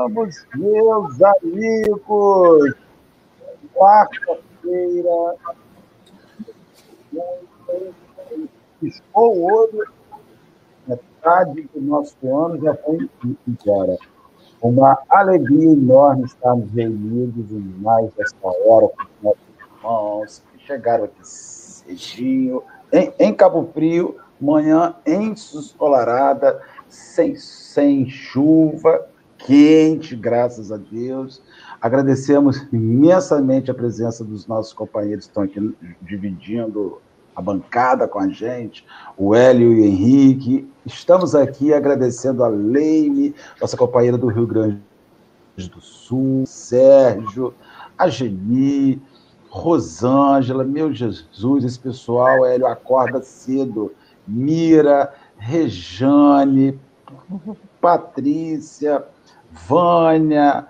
Chegamos, meus amigos! Quarta-feira. Piscou o olho, metade do nosso ano já foi embora. Uma alegria enorme estarmos reunidos em mais esta hora com os nossos irmãos que chegaram aqui cedinho, em, em Cabo Frio, manhã ensolarada, sem, sem chuva, quente, graças a Deus. Agradecemos imensamente a presença dos nossos companheiros que estão aqui dividindo a bancada com a gente, o Hélio e o Henrique. Estamos aqui agradecendo a Leime, nossa companheira do Rio Grande do Sul, Sérgio, a Geni, Rosângela, meu Jesus, esse pessoal, Hélio, acorda cedo. Mira, Rejane, Patrícia, Vânia,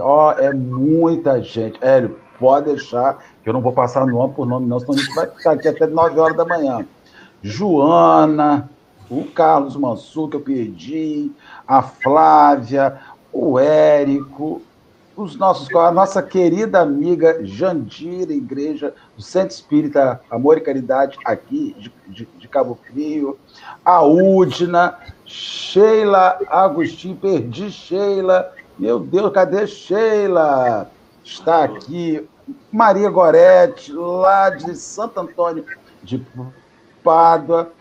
ó, é muita gente. Hélio, pode deixar, que eu não vou passar nome por nome, não, senão a gente vai ficar aqui até 9 horas da manhã. Joana, o Carlos Mansur, que eu perdi, a Flávia, o Érico, os nossos, a nossa querida amiga Jandira, Igreja do Centro Espírita Amor e Caridade, aqui de, de, de Cabo Frio, a Udna, Sheila Agostinho, perdi Sheila, meu Deus, cadê Sheila? Está aqui, Maria Gorete, lá de Santo Antônio de Pádua,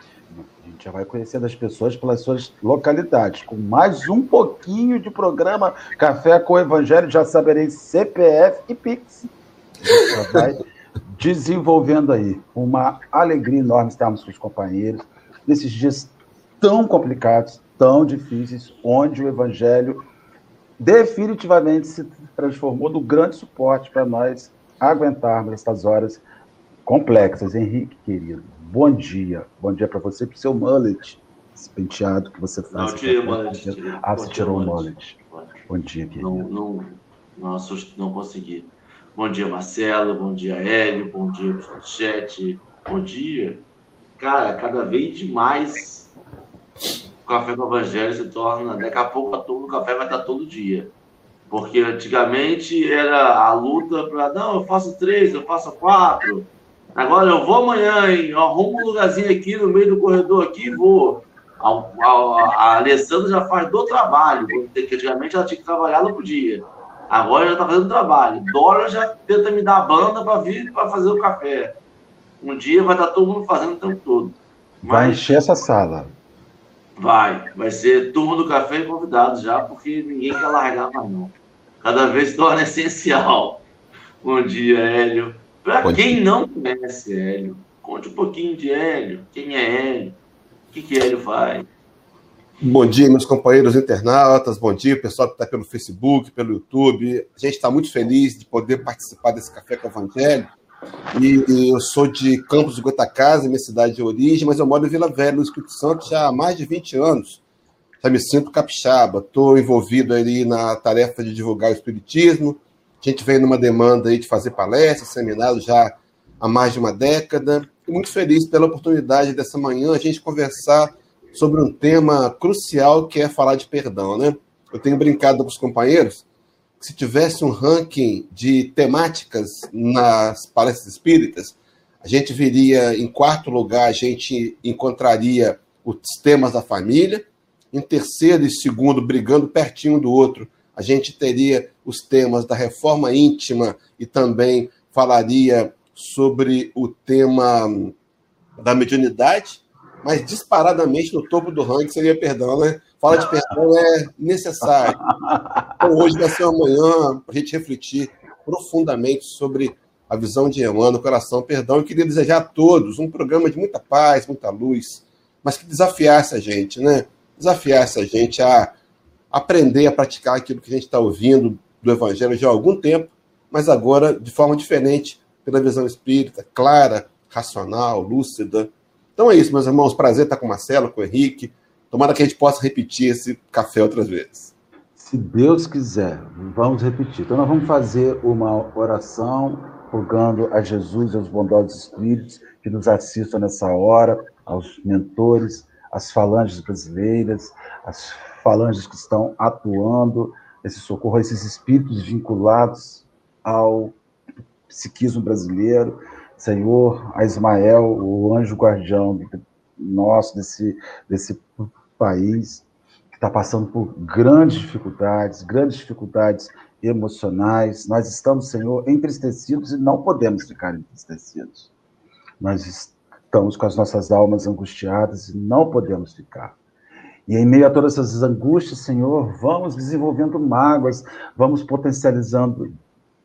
a gente já vai conhecendo as pessoas pelas suas localidades. Com mais um pouquinho de programa Café com o Evangelho, já saberei CPF e Pix. Gente vai desenvolvendo aí. Uma alegria enorme estarmos com os companheiros nesses dias tão complicados, tão difíceis, onde o Evangelho definitivamente se transformou no grande suporte para nós aguentarmos essas horas complexas. Henrique, querido, Bom dia. Bom dia para você, para o seu mullet, esse penteado que você faz. Não, tirei o mullet. Tirei. Ah, você tirou o mullet. Bom dia, querido. Não, não, não, não consegui. Bom dia, Marcelo. Bom dia, Hélio. Bom dia, chat. Bom dia. Cara, cada vez mais o café com o Evangelho se torna. Daqui a pouco o café vai estar todo dia. Porque antigamente era a luta para. Não, eu faço três, eu faço quatro. Agora eu vou amanhã, hein? Eu arrumo um lugarzinho aqui no meio do corredor aqui e vou. A, a, a Alessandra já faz do trabalho, porque antigamente ela tinha que trabalhar no dia. Agora já está fazendo trabalho. Dora já tenta me dar a banda para vir para fazer o café. Um dia vai estar todo mundo fazendo o tempo todo. Mas vai encher essa sala. Vai. Vai ser turma do café e convidados já, porque ninguém quer largar mais não. Cada vez torna essencial. Bom dia, Hélio. Para quem não conhece Hélio, conte um pouquinho de Hélio. Quem é Hélio? O que, que Hélio faz? Bom dia, meus companheiros internautas. Bom dia, pessoal que está pelo Facebook, pelo YouTube. A gente está muito feliz de poder participar desse Café com o Evangelho. E, e, eu sou de Campos do Goitacazes, minha cidade de origem, mas eu moro em Vila Velha, no Espírito Santo, já há mais de 20 anos. Já me sinto capixaba. Estou envolvido ali na tarefa de divulgar o Espiritismo, a gente vem numa demanda aí de fazer palestras, seminários já há mais de uma década. E muito feliz pela oportunidade dessa manhã a gente conversar sobre um tema crucial que é falar de perdão, né? Eu tenho brincado com os companheiros se tivesse um ranking de temáticas nas palestras espíritas, a gente viria em quarto lugar, a gente encontraria os temas da família, em terceiro e segundo, brigando pertinho do outro, a gente teria os temas da reforma íntima e também falaria sobre o tema da mediunidade, mas disparadamente no topo do ranking seria perdão, né? Fala de perdão é necessário. Então, hoje vai ser amanhã para a gente refletir profundamente sobre a visão de Emmanuel, coração, perdão. Eu queria desejar a todos um programa de muita paz, muita luz, mas que desafiasse a gente, né? Desafiasse a gente a aprender a praticar aquilo que a gente está ouvindo do Evangelho já há algum tempo, mas agora de forma diferente, pela visão espírita, clara, racional, lúcida. Então é isso, meus irmãos. Prazer estar com o Marcelo, com o Henrique. Tomara que a gente possa repetir esse café outras vezes. Se Deus quiser, vamos repetir. Então, nós vamos fazer uma oração, rogando a Jesus e aos bondosos espíritos que nos assistam nessa hora, aos mentores, às falanges brasileiras, às falanges que estão atuando, esse socorro esses espíritos vinculados ao psiquismo brasileiro, Senhor, a Ismael, o anjo guardião nosso desse, desse país, que está passando por grandes dificuldades, grandes dificuldades emocionais. Nós estamos, Senhor, entristecidos e não podemos ficar entristecidos. Nós estamos com as nossas almas angustiadas e não podemos ficar. E em meio a todas essas angústias, Senhor, vamos desenvolvendo mágoas, vamos potencializando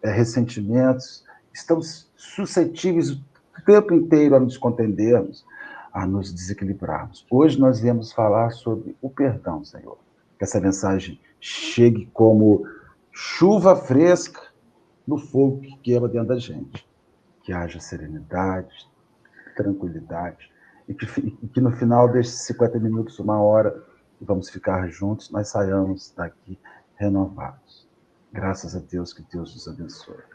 é, ressentimentos, estamos suscetíveis o tempo inteiro a nos contendermos, a nos desequilibrarmos. Hoje nós viemos falar sobre o perdão, Senhor. Que essa mensagem chegue como chuva fresca no fogo que queima dentro da gente. Que haja serenidade, tranquilidade, e que, e que no final desses 50 minutos, uma hora, vamos ficar juntos, nós saiamos daqui renovados. Graças a Deus, que Deus nos abençoe.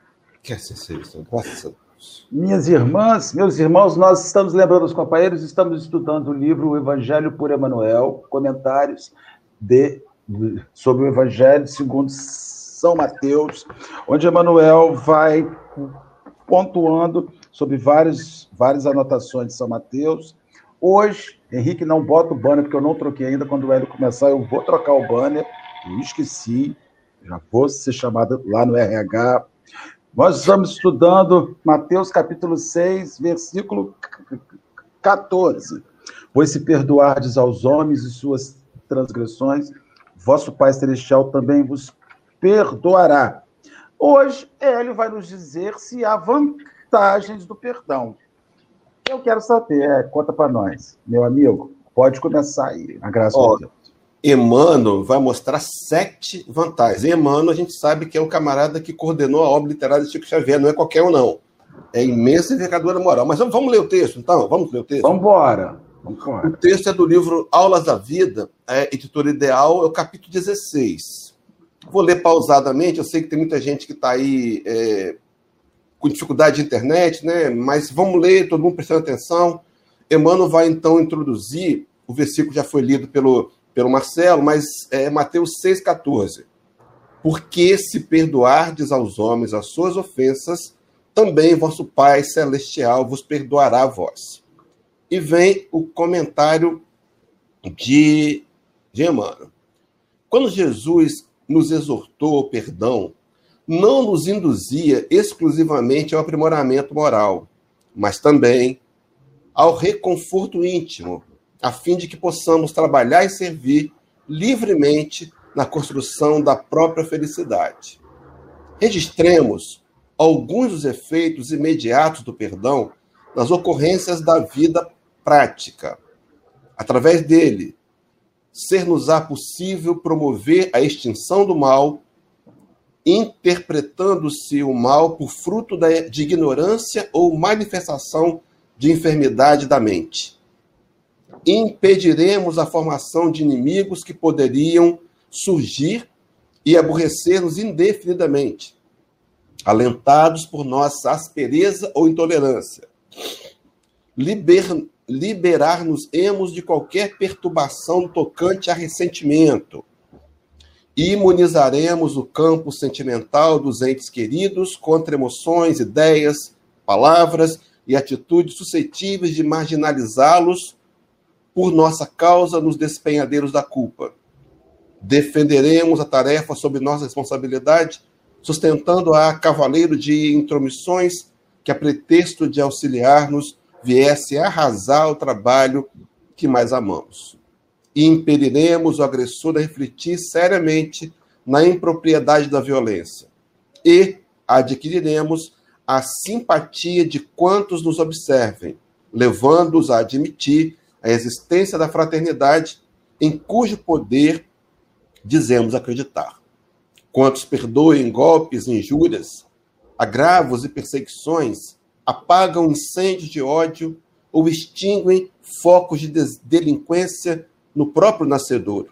Que assim seja, graças a Deus. Minhas irmãs, meus irmãos, nós estamos lembrando os companheiros, estamos estudando o livro O Evangelho por Emanuel, comentários de, sobre o Evangelho segundo São Mateus, onde Emanuel vai pontuando sobre várias, várias anotações de São Mateus. Hoje, Henrique não bota o banner, porque eu não troquei ainda. Quando o Hélio começar, eu vou trocar o banner. Eu esqueci, já vou ser chamado lá no RH nós estamos estudando Mateus capítulo 6, versículo 14. Pois se perdoardes aos homens e suas transgressões, vosso Pai Celestial também vos perdoará. Hoje, ele vai nos dizer se há vantagens do perdão. Eu quero saber, é, conta para nós, meu amigo. Pode começar aí, a graça oh, de Deus. Emmanuel vai mostrar sete vantagens. E Emmanuel, a gente sabe que é o camarada que coordenou a obra literária de Chico Xavier, não é qualquer um, não. É imensa envergadura moral. Mas vamos, vamos ler o texto, então? Vamos ler o texto? Vamos embora. O texto é do livro Aulas da Vida, é, editora ideal, é o capítulo 16. Vou ler pausadamente, eu sei que tem muita gente que está aí é, com dificuldade de internet, né? mas vamos ler, todo mundo prestando atenção. Emmanuel vai então introduzir, o versículo já foi lido pelo pelo Marcelo, mas é Mateus 6,14. Porque se perdoardes aos homens as suas ofensas, também vosso Pai Celestial vos perdoará a vós. E vem o comentário de, de Emmanuel. Quando Jesus nos exortou ao perdão, não nos induzia exclusivamente ao aprimoramento moral, mas também ao reconforto íntimo, a fim de que possamos trabalhar e servir livremente na construção da própria felicidade. Registremos alguns dos efeitos imediatos do perdão nas ocorrências da vida prática. Através dele, ser-nos-á possível promover a extinção do mal, interpretando-se o mal por fruto de ignorância ou manifestação de enfermidade da mente impediremos a formação de inimigos que poderiam surgir e aborrecer-nos indefinidamente, alentados por nossa aspereza ou intolerância. Liber, Liberar-nos-emos de qualquer perturbação tocante a ressentimento. Imunizaremos o campo sentimental dos entes queridos contra emoções, ideias, palavras e atitudes suscetíveis de marginalizá-los por nossa causa nos despenhadeiros da culpa. Defenderemos a tarefa sob nossa responsabilidade, sustentando-a a cavaleiro de intromissões que, a pretexto de auxiliar-nos, viesse arrasar o trabalho que mais amamos. E impediremos o agressor a refletir seriamente na impropriedade da violência. E adquiriremos a simpatia de quantos nos observem, levando-os a admitir a existência da fraternidade em cujo poder dizemos acreditar. Quantos perdoem golpes, injúrias, agravos e perseguições, apagam incêndios de ódio ou extinguem focos de delinquência no próprio nascedor,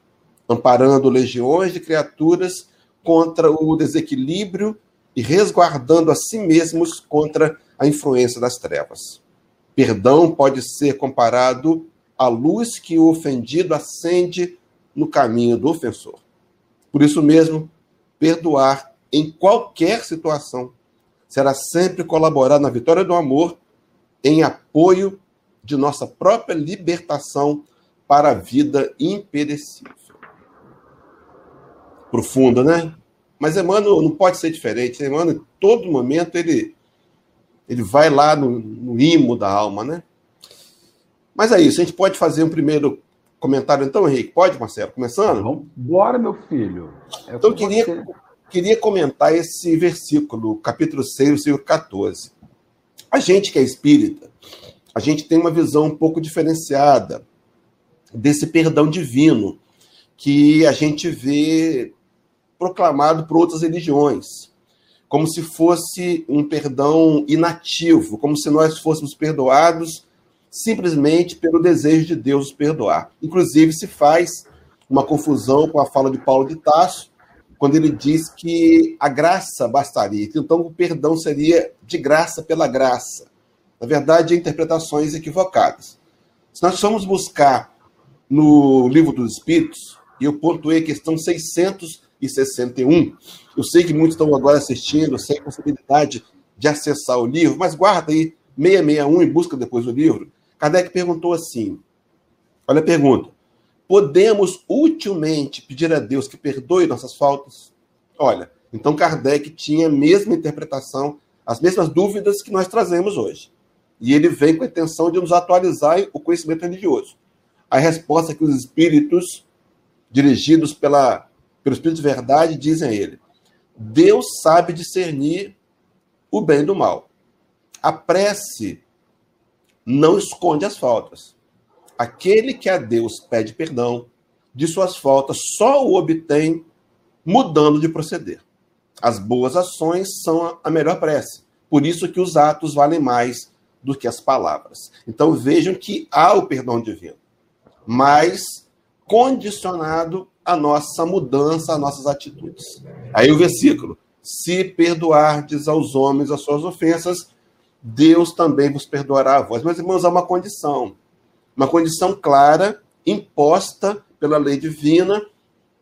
amparando legiões de criaturas contra o desequilíbrio e resguardando a si mesmos contra a influência das trevas. Perdão pode ser comparado a luz que o ofendido acende no caminho do ofensor. Por isso mesmo, perdoar em qualquer situação será sempre colaborar na vitória do amor em apoio de nossa própria libertação para a vida imperecível. Profunda, né? Mas Emmanuel não pode ser diferente. Emmanuel, em todo momento, ele, ele vai lá no, no imo da alma, né? Mas é isso, a gente pode fazer um primeiro comentário então, Henrique? Pode, Marcelo? Começando? Vamos, bora, meu filho. É então, eu queria, queria comentar esse versículo, capítulo 6, versículo 14. A gente que é espírita, a gente tem uma visão um pouco diferenciada desse perdão divino que a gente vê proclamado por outras religiões, como se fosse um perdão inativo, como se nós fôssemos perdoados simplesmente pelo desejo de Deus perdoar. Inclusive, se faz uma confusão com a fala de Paulo de Tasso, quando ele diz que a graça bastaria. Então, o perdão seria de graça pela graça. Na verdade, interpretações equivocadas. Se nós formos buscar no Livro dos Espíritos, e eu pontuei a questão 661, eu sei que muitos estão agora assistindo, sem possibilidade de acessar o livro, mas guarda aí 661 e busca depois o livro. Kardec perguntou assim: olha a pergunta. Podemos utilmente pedir a Deus que perdoe nossas faltas? Olha, então Kardec tinha a mesma interpretação, as mesmas dúvidas que nós trazemos hoje. E ele vem com a intenção de nos atualizar o conhecimento religioso. A resposta que os espíritos, dirigidos pela, pelo Espírito de Verdade, dizem a ele: Deus sabe discernir o bem do mal. A prece não esconde as faltas. Aquele que a Deus pede perdão de suas faltas só o obtém mudando de proceder. As boas ações são a melhor prece. Por isso que os atos valem mais do que as palavras. Então vejam que há o perdão divino, mas condicionado à nossa mudança, às nossas atitudes. Aí o versículo: se perdoardes aos homens as suas ofensas, Deus também vos perdoará a vós. Mas, irmãos, há uma condição. Uma condição clara, imposta pela lei divina,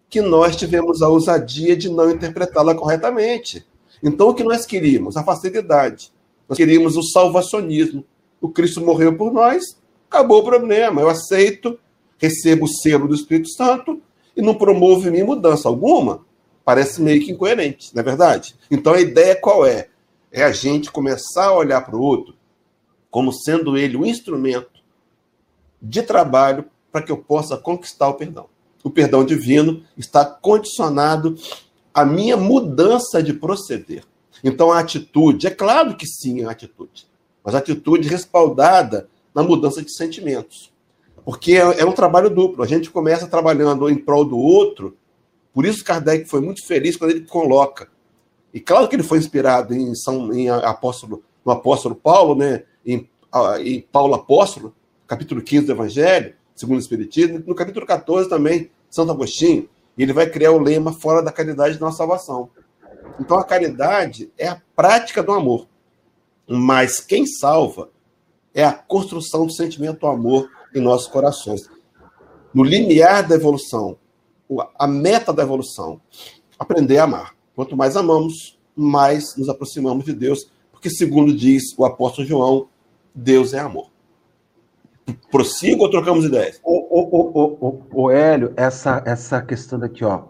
que nós tivemos a ousadia de não interpretá-la corretamente. Então, o que nós queríamos? A facilidade. Nós queríamos o salvacionismo. O Cristo morreu por nós, acabou o problema. Eu aceito, recebo o selo do Espírito Santo e não promovo em mim mudança alguma. Parece meio que incoerente, não é verdade? Então, a ideia qual é? É a gente começar a olhar para o outro como sendo ele um instrumento de trabalho para que eu possa conquistar o perdão. O perdão divino está condicionado à minha mudança de proceder. Então, a atitude, é claro que sim, a atitude, mas a atitude respaldada na mudança de sentimentos. Porque é, é um trabalho duplo. A gente começa trabalhando em prol do outro, por isso Kardec foi muito feliz quando ele coloca e claro que ele foi inspirado em São em apóstolo, no apóstolo Paulo, né? Em, em Paulo apóstolo, capítulo 15 do Evangelho, segundo o Espiritismo, no capítulo 14 também, Santo Agostinho, e ele vai criar o lema fora da caridade não há salvação. Então a caridade é a prática do amor. Mas quem salva é a construção do sentimento do amor em nossos corações. No limiar da evolução, a meta da evolução, aprender a amar. Quanto mais amamos, mais nos aproximamos de Deus, porque, segundo diz o apóstolo João, Deus é amor. Prossigo ou trocamos ideias? O, Hélio, essa, essa questão daqui, ó.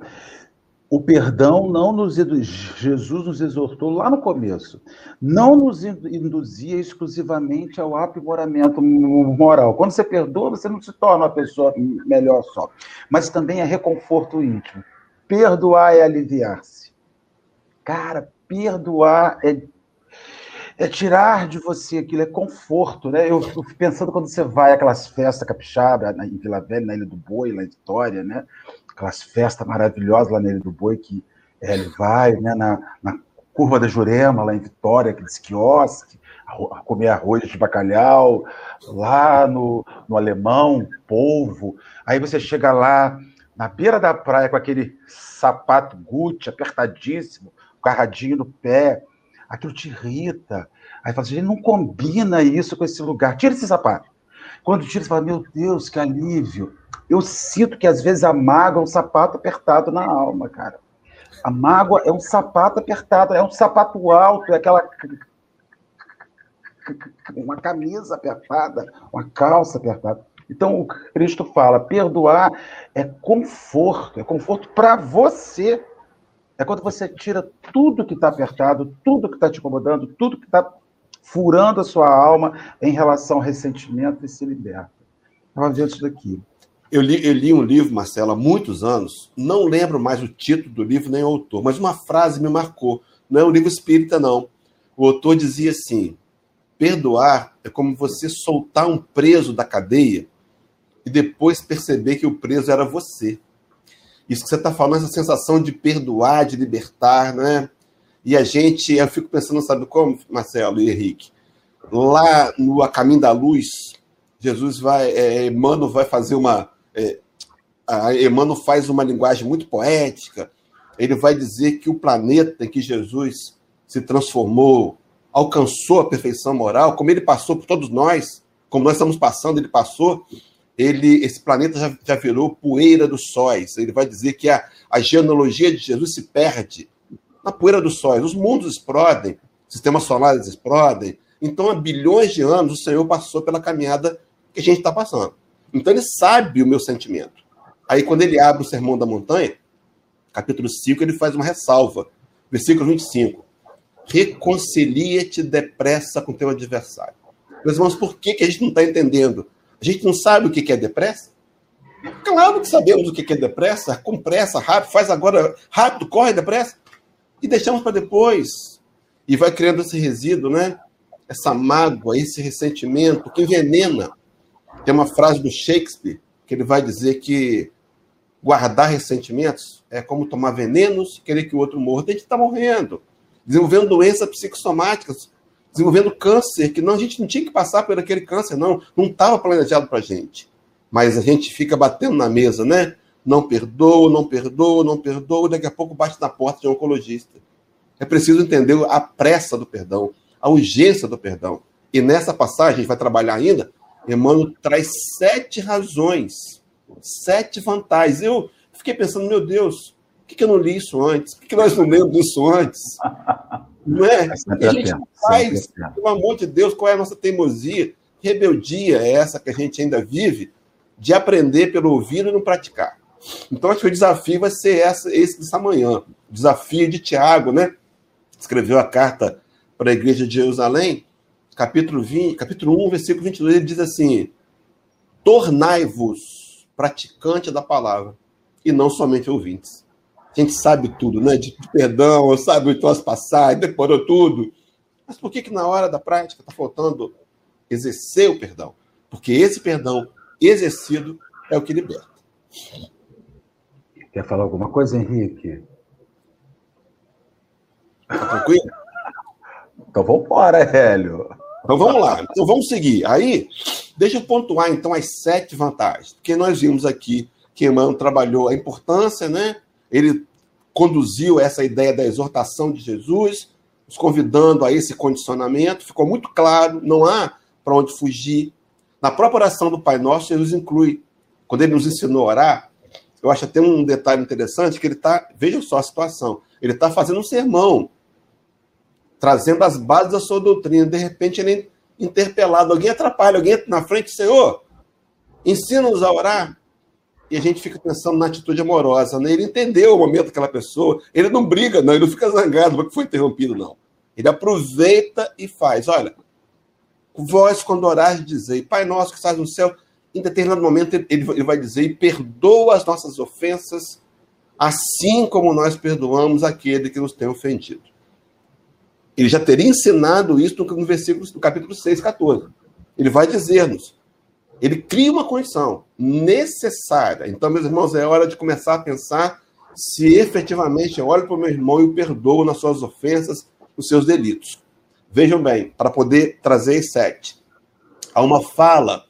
O perdão não nos Jesus nos exortou lá no começo, não nos induzia exclusivamente ao aprimoramento moral. Quando você perdoa, você não se torna uma pessoa melhor só, mas também é reconforto íntimo. Perdoar é aliviar-se. Cara, perdoar é, é tirar de você aquilo, é conforto, né? Eu fico pensando quando você vai aquelas festas capixaba em Vila Velha, na Ilha do Boi, lá em Vitória, né? Aquelas festas maravilhosas lá na Ilha do Boi, que é, ele vai né, na, na Curva da Jurema, lá em Vitória, aqueles quiosques, comer arroz de bacalhau, lá no, no Alemão, polvo. Aí você chega lá, na beira da praia, com aquele sapato Gucci apertadíssimo, carradinho no pé, aquilo te irrita. Aí fala assim, não combina isso com esse lugar, tira esse sapato. Quando tira, você fala, meu Deus, que alívio. Eu sinto que às vezes a mágoa é um sapato apertado na alma, cara. A mágoa é um sapato apertado, é um sapato alto, é aquela uma camisa apertada, uma calça apertada. Então o Cristo fala: perdoar é conforto, é conforto para você. É quando você tira tudo que está apertado, tudo que está te incomodando, tudo que está furando a sua alma em relação ao ressentimento e se liberta. Estava vendo isso daqui. Eu li, eu li um livro, Marcelo, há muitos anos, não lembro mais o título do livro nem o autor, mas uma frase me marcou. Não é um livro espírita, não. O autor dizia assim: perdoar é como você soltar um preso da cadeia e depois perceber que o preso era você. Isso que você está falando, essa sensação de perdoar, de libertar, né? E a gente, eu fico pensando, sabe como, Marcelo e Henrique? Lá no A Caminho da Luz, Jesus vai, é, Emmanuel vai fazer uma, é, Emmanuel faz uma linguagem muito poética. Ele vai dizer que o planeta em que Jesus se transformou, alcançou a perfeição moral, como ele passou por todos nós, como nós estamos passando, ele passou. Ele, esse planeta já, já virou poeira dos sóis. Ele vai dizer que a, a genealogia de Jesus se perde na poeira dos sóis. Os mundos explodem, sistemas solares explodem. Então, há bilhões de anos, o Senhor passou pela caminhada que a gente está passando. Então ele sabe o meu sentimento. Aí quando ele abre o Sermão da Montanha, capítulo 5, ele faz uma ressalva. Versículo 25. Reconcilia-te depressa com teu adversário. Meus irmãos, por que, que a gente não está entendendo? A gente não sabe o que é depressa? Claro que sabemos o que é depressa, com pressa, rápido, faz agora, rápido, corre depressa. E deixamos para depois. E vai criando esse resíduo, né? Essa mágoa, esse ressentimento que envenena tem uma frase do Shakespeare que ele vai dizer que guardar ressentimentos é como tomar venenos e querer que o outro morra. A gente está morrendo, desenvolvendo doenças psicossomáticas, desenvolvendo câncer, que não, a gente não tinha que passar por aquele câncer, não. Não estava planejado para a gente. Mas a gente fica batendo na mesa, né? Não perdoa, não perdoa, não perdoa, daqui a pouco bate na porta de um oncologista. É preciso entender a pressa do perdão, a urgência do perdão. E nessa passagem, a gente vai trabalhar ainda Emmanuel traz sete razões, sete vantagens. Eu fiquei pensando, meu Deus, por que, eu não li isso antes? Por que, nós não lemos isso antes? Não é? é a gente faz, pelo amor de Deus, qual é a nossa teimosia? Rebeldia é essa que a gente ainda vive de aprender pelo ouvir e não praticar. Então, acho que o desafio vai ser essa, esse dessa manhã. O desafio de Tiago, né? Escreveu a carta para a igreja de Jerusalém capítulo, 20, capítulo 1, versículo 22, ele diz assim: Tornai-vos praticante da palavra, e não somente ouvintes. A gente sabe tudo, né? De perdão, sabe o as passagens, decorou tudo. Mas por que, que na hora da prática está faltando exercer o perdão? Porque esse perdão exercido é o que liberta. Quer falar alguma coisa, Henrique? Tá tranquilo? Então vamos embora, Hélio. Então vamos lá. Então vamos seguir. Aí, deixa eu pontuar então as sete vantagens. Porque nós vimos aqui que Emmanuel trabalhou a importância, né? Ele conduziu essa ideia da exortação de Jesus, nos convidando a esse condicionamento. Ficou muito claro, não há para onde fugir. Na própria oração do Pai Nosso, Jesus inclui. Quando ele nos ensinou a orar, eu acho até um detalhe interessante que ele está, veja só a situação, ele está fazendo um sermão trazendo as bases da sua doutrina. De repente, ele é interpelado, alguém atrapalha, alguém na frente, Senhor, ensina-nos a orar. E a gente fica pensando na atitude amorosa, né? Ele entendeu o momento daquela pessoa, ele não briga, não, ele não fica zangado porque foi interrompido, não. Ele aproveita e faz. Olha, vós, quando orares, dizei, Pai nosso que estás no céu, em determinado momento ele, ele vai dizer, e perdoa as nossas ofensas, assim como nós perdoamos aquele que nos tem ofendido. Ele já teria ensinado isso no versículo do capítulo 6, 14. Ele vai dizer-nos. Ele cria uma condição necessária. Então, meus irmãos, é hora de começar a pensar se efetivamente eu olho para o meu irmão e o perdoo nas suas ofensas, nos seus delitos. Vejam bem, para poder trazer sete. Há uma fala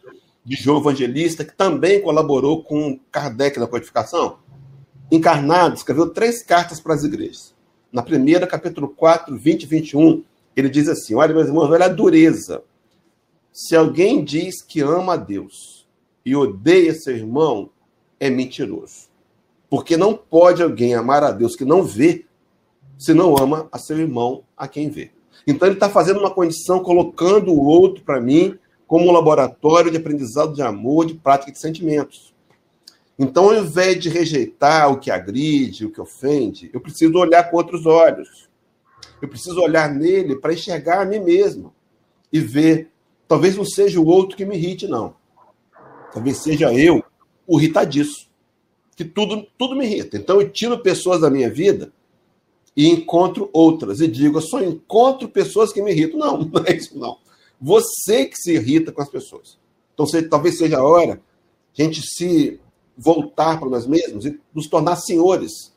de João Evangelista, que também colaborou com Kardec na codificação. Encarnado, escreveu três cartas para as igrejas na primeira, capítulo 4, 20 e 21, ele diz assim: Olha, meus irmãos, olha a dureza. Se alguém diz que ama a Deus e odeia seu irmão, é mentiroso. Porque não pode alguém amar a Deus que não vê, se não ama a seu irmão a quem vê. Então ele está fazendo uma condição, colocando o outro para mim como um laboratório de aprendizado de amor, de prática de sentimentos. Então, ao invés de rejeitar o que agride, o que ofende, eu preciso olhar com outros olhos. Eu preciso olhar nele para enxergar a mim mesmo e ver. Talvez não seja o outro que me irrite, não. Talvez seja eu o irritadiço. Que tudo, tudo me irrita. Então, eu tiro pessoas da minha vida e encontro outras. E digo, eu só encontro pessoas que me irritam. Não, não é isso, não. Você que se irrita com as pessoas. Então, talvez seja a hora a gente se voltar para nós mesmos e nos tornar senhores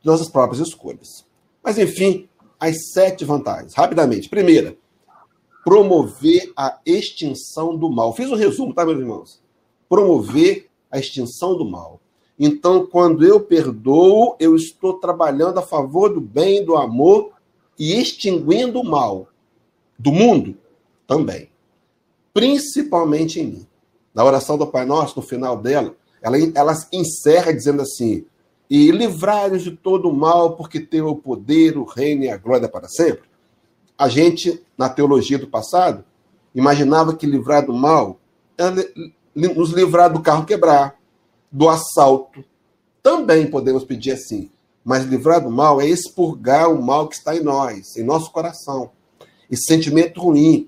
de nossas próprias escolhas. Mas, enfim, as sete vantagens. Rapidamente. Primeira, promover a extinção do mal. Fiz um resumo, tá, meus irmãos? Promover a extinção do mal. Então, quando eu perdoo, eu estou trabalhando a favor do bem, do amor e extinguindo o mal do mundo também. Principalmente em mim. Na oração do Pai Nosso, no final dela, ela, ela encerra dizendo assim: E livrai-nos de todo o mal, porque teu o poder, o reino e a glória para sempre. A gente, na teologia do passado, imaginava que livrar do mal era nos livrar do carro quebrar, do assalto. Também podemos pedir assim. Mas livrar do mal é expurgar o mal que está em nós, em nosso coração. Esse sentimento ruim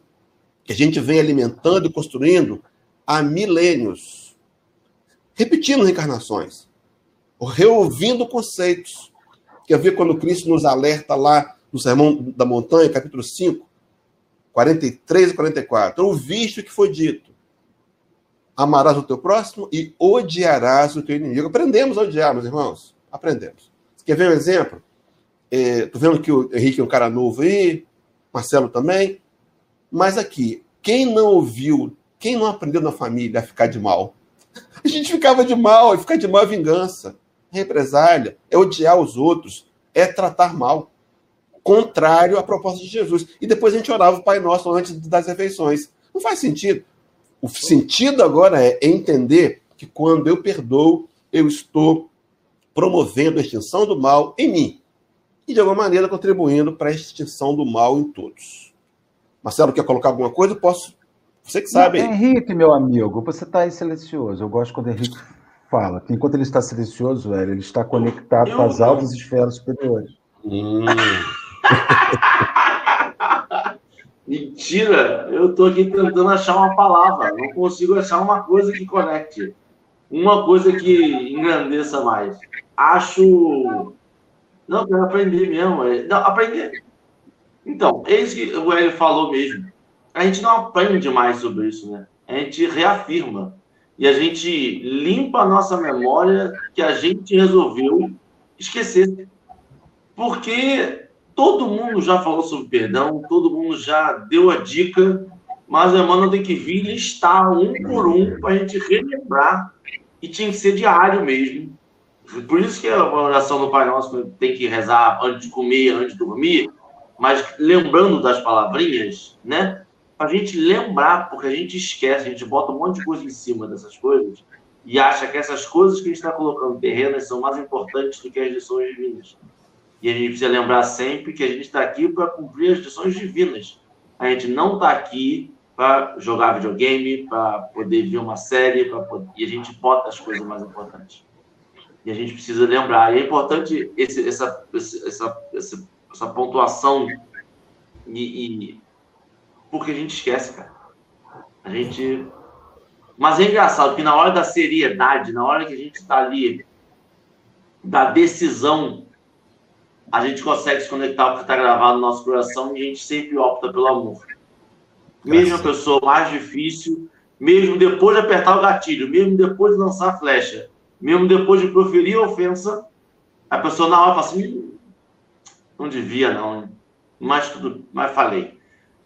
que a gente vem alimentando e construindo há milênios. Repetindo reencarnações. Reouvindo conceitos. Quer ver quando Cristo nos alerta lá no Sermão da Montanha, capítulo 5, 43 e 44. Ouviste o que foi dito amarás o teu próximo e odiarás o teu inimigo. Aprendemos a odiar, meus irmãos. Aprendemos. Você quer ver um exemplo? Estou é, vendo que o Henrique é um cara novo aí, Marcelo também. Mas aqui, quem não ouviu, quem não aprendeu na família a ficar de mal? A gente ficava de mal, e ficar de mal é vingança, é represália, é odiar os outros, é tratar mal. Contrário à proposta de Jesus. E depois a gente orava o Pai Nosso antes das refeições. Não faz sentido. O sentido agora é entender que quando eu perdoo, eu estou promovendo a extinção do mal em mim e, de alguma maneira, contribuindo para a extinção do mal em todos. Marcelo, quer colocar alguma coisa? Posso. Você que sabe. Henrique, meu amigo, você está aí silencioso. Eu gosto quando o Henrique fala. Que enquanto ele está silencioso, velho, ele está conectado eu com as altas esferas superiores. Hum. Mentira! Eu estou aqui tentando achar uma palavra. Não consigo achar uma coisa que conecte. Uma coisa que engrandeça mais. Acho. Não, quero aprender mesmo. É, não, aprender. Então, eis que o Hélio falou mesmo. A gente não aprende mais sobre isso, né? A gente reafirma. E a gente limpa a nossa memória que a gente resolveu esquecer. Porque Todo mundo já falou sobre perdão, todo mundo já deu a dica, mas o Emmanuel tem que vir listar um por um para a gente relembrar. E tinha que ser diário mesmo. Por isso que a oração do Pai Nosso tem que rezar antes de comer, antes de dormir, mas lembrando das palavrinhas, né? Para a gente lembrar, porque a gente esquece, a gente bota um monte de coisa em cima dessas coisas e acha que essas coisas que a gente está colocando terrenas são mais importantes do que as lições divinas. E a gente precisa lembrar sempre que a gente está aqui para cumprir as lições divinas. A gente não está aqui para jogar videogame, para poder ver uma série, poder... e a gente bota as coisas mais importantes. E a gente precisa lembrar. E é importante esse, essa, essa, essa, essa pontuação, e, e, porque a gente esquece, cara. A gente. Mas é engraçado que na hora da seriedade, na hora que a gente está ali, da decisão a gente consegue se conectar o que está gravado no nosso coração e a gente sempre opta pelo amor. Mesmo a pessoa mais difícil, mesmo depois de apertar o gatilho, mesmo depois de lançar a flecha, mesmo depois de proferir a ofensa, a pessoa na hora fala assim, não devia não, mas tudo, mas falei.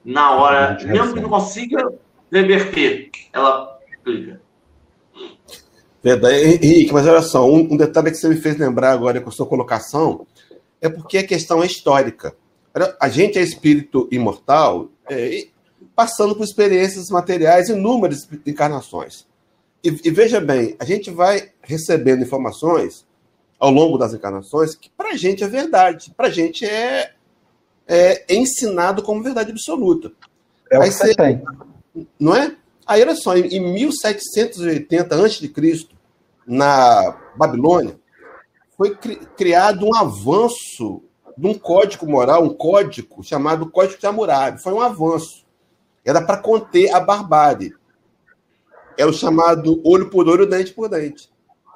Na hora, mesmo que não consiga reverter, ela clica. Verdade. Henrique, mas olha só, um, um, detalhe que você me fez lembrar agora com a sua colocação é porque a questão é histórica. A gente é espírito imortal, é, passando por experiências materiais, inúmeras encarnações. E, e, veja bem, a gente vai recebendo informações ao longo das encarnações que para a gente é verdade, para a gente é, é, ensinado como verdade absoluta. É o Aí que você tem. Não é? Aí, olha só, em 1780 a.C., na Babilônia, foi cri criado um avanço de um código moral, um código chamado Código de Hammurabi. Foi um avanço. Era para conter a barbárie. Era o chamado olho por olho, dente por dente.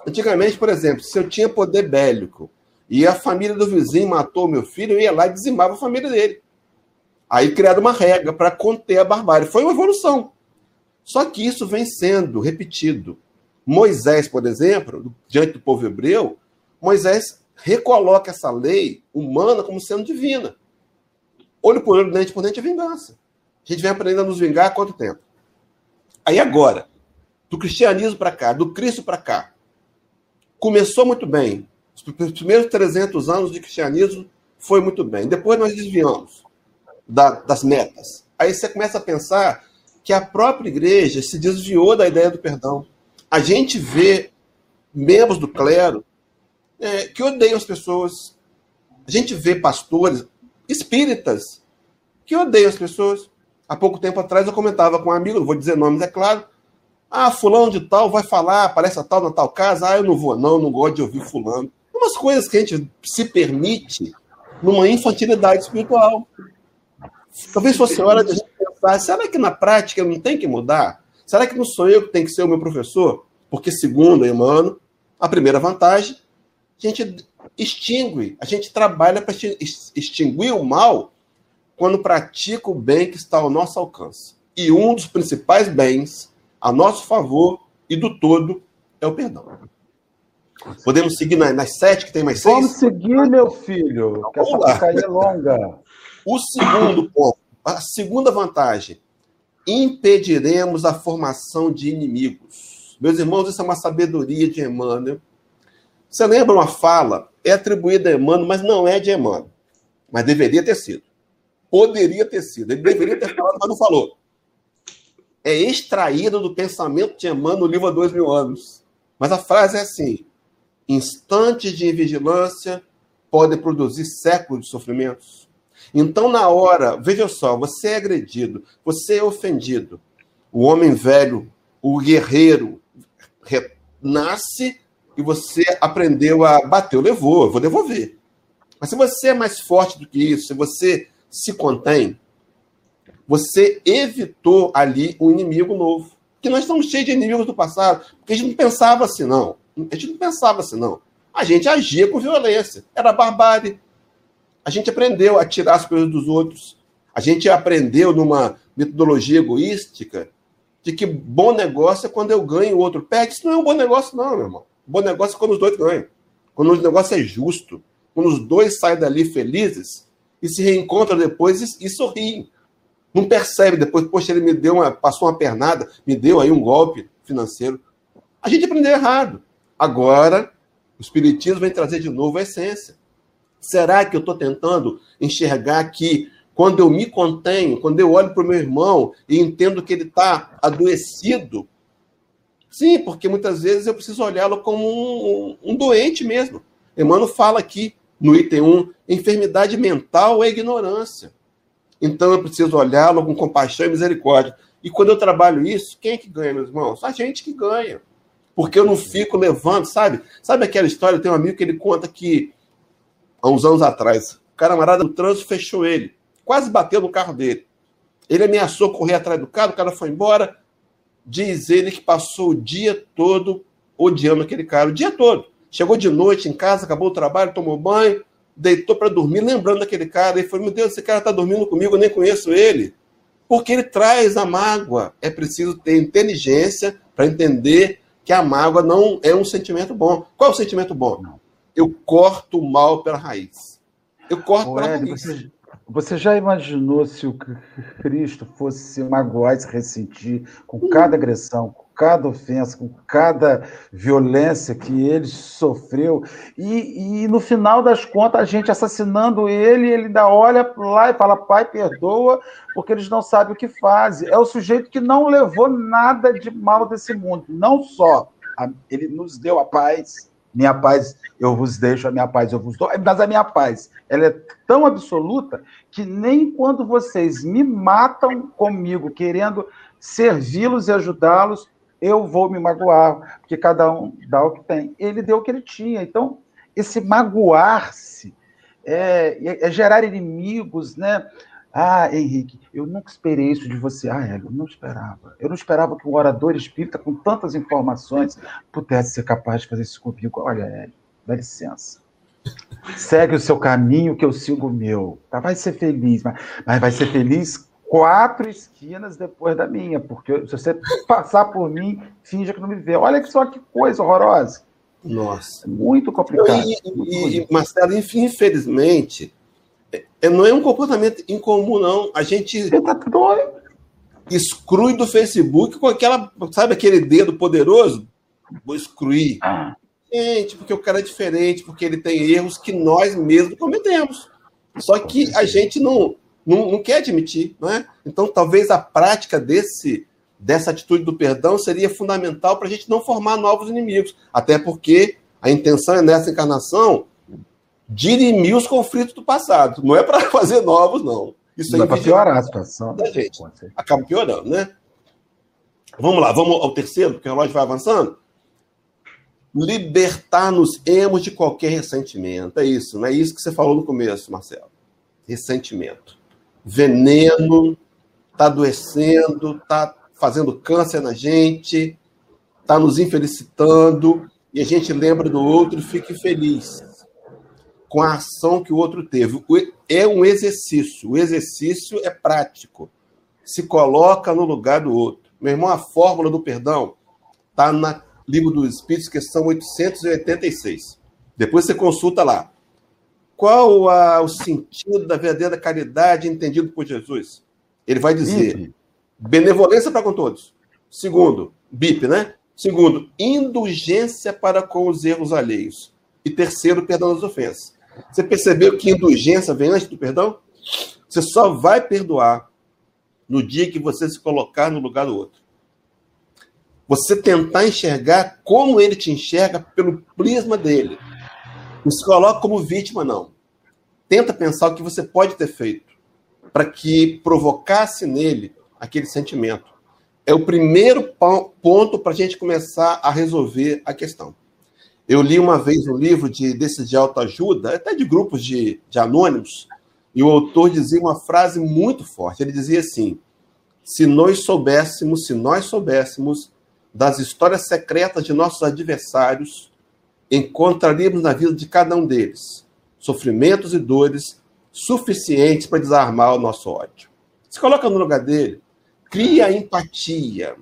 Antigamente, por exemplo, se eu tinha poder bélico e a família do vizinho matou meu filho, eu ia lá e dizimava a família dele. Aí criaram uma regra para conter a barbárie. Foi uma evolução. Só que isso vem sendo repetido. Moisés, por exemplo, diante do povo hebreu, Moisés recoloca essa lei humana como sendo divina. Olho por olho, dente por dente é vingança. A gente vem aprendendo a nos vingar há quanto tempo? Aí agora, do cristianismo para cá, do Cristo para cá, começou muito bem. Os primeiros 300 anos de cristianismo foi muito bem. Depois nós desviamos da, das metas. Aí você começa a pensar que a própria igreja se desviou da ideia do perdão. A gente vê membros do clero é, que odeiam as pessoas. A gente vê pastores espíritas que odeiam as pessoas. Há pouco tempo atrás eu comentava com um amigo, não vou dizer nomes, é claro. Ah, fulano de tal vai falar, aparece a tal na tal casa. Ah, eu não vou, não, não gosto de ouvir fulano. Umas coisas que a gente se permite numa infantilidade espiritual. Talvez fosse hora de a gente pensar, será que na prática não tem que mudar? Será que não sou eu que tem que ser o meu professor? Porque, segundo Emmanuel, a primeira vantagem a gente extingue, a gente trabalha para extinguir o mal quando pratica o bem que está ao nosso alcance. E um dos principais bens a nosso favor e do todo é o perdão. Podemos seguir nas, sete, que tem mais seis? Vamos seguir, meu filho, então, que essa porcaria é longa. O segundo ponto, a segunda vantagem, impediremos a formação de inimigos. Meus irmãos, isso é uma sabedoria de Emmanuel você lembra uma fala? É atribuída a Emmanuel, mas não é de Emmanuel. Mas deveria ter sido. Poderia ter sido. Ele deveria ter falado, mas não falou. É extraída do pensamento de Emmanuel no livro há dois mil anos. Mas a frase é assim: instantes de vigilância podem produzir séculos de sofrimentos. Então, na hora, veja só, você é agredido, você é ofendido. O homem velho, o guerreiro, nasce e você aprendeu a bater, levou, eu vou devolver. Mas se você é mais forte do que isso, se você se contém, você evitou ali um inimigo novo. Porque nós estamos cheios de inimigos do passado, porque a gente não pensava assim, não. A gente não pensava assim, não. A gente agia com violência. Era barbárie. A gente aprendeu a tirar as coisas dos outros. A gente aprendeu numa metodologia egoística de que bom negócio é quando eu ganho o outro perde. Isso não é um bom negócio, não, meu irmão. Bom negócio é quando os dois ganham. Quando o negócio é justo. Quando os dois saem dali felizes e se reencontram depois e, e sorriem. Não percebe depois, poxa, ele me deu uma, passou uma pernada, me deu aí um golpe financeiro. A gente aprendeu errado. Agora, o Espiritismo vem trazer de novo a essência. Será que eu estou tentando enxergar que quando eu me contenho, quando eu olho para o meu irmão e entendo que ele está adoecido, Sim, porque muitas vezes eu preciso olhá-lo como um, um, doente mesmo. Emmanuel fala aqui no item 1, enfermidade mental é ignorância. Então eu preciso olhá-lo com compaixão e misericórdia. E quando eu trabalho isso, quem é que ganha, meus irmãos? A gente que ganha. Porque eu não fico levando, sabe? Sabe aquela história? Tem um amigo que ele conta que há uns anos atrás, o camarada do trânsito fechou ele, quase bateu no carro dele. Ele ameaçou correr atrás do carro, o cara foi embora. Diz ele que passou o dia todo odiando aquele cara, o dia todo. Chegou de noite em casa, acabou o trabalho, tomou banho, deitou para dormir, lembrando daquele cara. E falou: Meu Deus, esse cara está dormindo comigo, eu nem conheço ele. Porque ele traz a mágoa. É preciso ter inteligência para entender que a mágoa não é um sentimento bom. Qual é o sentimento bom? Eu corto o mal pela raiz. Eu corto pela raiz. Você, Você já imaginou se o Cristo fosse se magoar e se ressentir com cada agressão, com cada ofensa, com cada violência que ele sofreu, e, e no final das contas a gente assassinando ele, ele ainda olha lá e fala, pai, perdoa, porque eles não sabem o que fazem. É o sujeito que não levou nada de mal desse mundo, não só. Ele nos deu a paz, minha paz eu vos deixo, a minha paz eu vos dou. Mas a minha paz, ela é tão absoluta que nem quando vocês me matam comigo, querendo servi-los e ajudá-los, eu vou me magoar, porque cada um dá o que tem. Ele deu o que ele tinha. Então, esse magoar-se é, é gerar inimigos, né? Ah, Henrique, eu nunca esperei isso de você. Ah, Hélio, eu não esperava. Eu não esperava que um orador espírita com tantas informações pudesse ser capaz de fazer isso comigo. Olha, Hélio, dá licença. Segue o seu caminho que eu sigo o meu. Tá? Vai ser feliz, mas, mas vai ser feliz quatro esquinas depois da minha, porque se você passar por mim, finja que não me vê. Olha só que coisa horrorosa. Nossa. Muito complicado. E, e, e Marcelo, infelizmente, é, não é um comportamento incomum, não. A gente tá exclui do Facebook com aquela, sabe, aquele dedo poderoso? Vou excluir. Ah. Gente, porque o cara é diferente, porque ele tem erros que nós mesmos cometemos. Só que a gente não, não, não quer admitir, não é? Então, talvez a prática desse dessa atitude do perdão seria fundamental para a gente não formar novos inimigos. Até porque a intenção é nessa encarnação dirimir os conflitos do passado. Não é para fazer novos, não. Isso não é para piorar a situação. Da gente. Acaba piorando, né? Vamos lá, vamos ao terceiro, porque o relógio vai avançando. Libertar-nos-emos de qualquer ressentimento. É isso, não é isso que você falou no começo, Marcelo. Ressentimento. Veneno, está adoecendo, está fazendo câncer na gente, está nos infelicitando, e a gente lembra do outro e fica infeliz com a ação que o outro teve. É um exercício. O exercício é prático. Se coloca no lugar do outro. Meu irmão, a fórmula do perdão está no livro dos Espíritos, questão 886. Depois você consulta lá. Qual a, o sentido da verdadeira caridade entendido por Jesus? Ele vai dizer: benevolência para com todos. Segundo, BIP, né? Segundo, indulgência para com os erros alheios. E terceiro, perdão das ofensas. Você percebeu que indulgência vem antes do perdão? Você só vai perdoar no dia que você se colocar no lugar do outro. Você tentar enxergar como ele te enxerga pelo prisma dele. Não se coloca como vítima, não. Tenta pensar o que você pode ter feito para que provocasse nele aquele sentimento. É o primeiro ponto para a gente começar a resolver a questão. Eu li uma vez um livro de, desses de autoajuda, até de grupos de, de anônimos, e o autor dizia uma frase muito forte. Ele dizia assim: se nós soubéssemos, se nós soubéssemos das histórias secretas de nossos adversários, encontraríamos na vida de cada um deles sofrimentos e dores suficientes para desarmar o nosso ódio. Se coloca no lugar dele, cria empatia,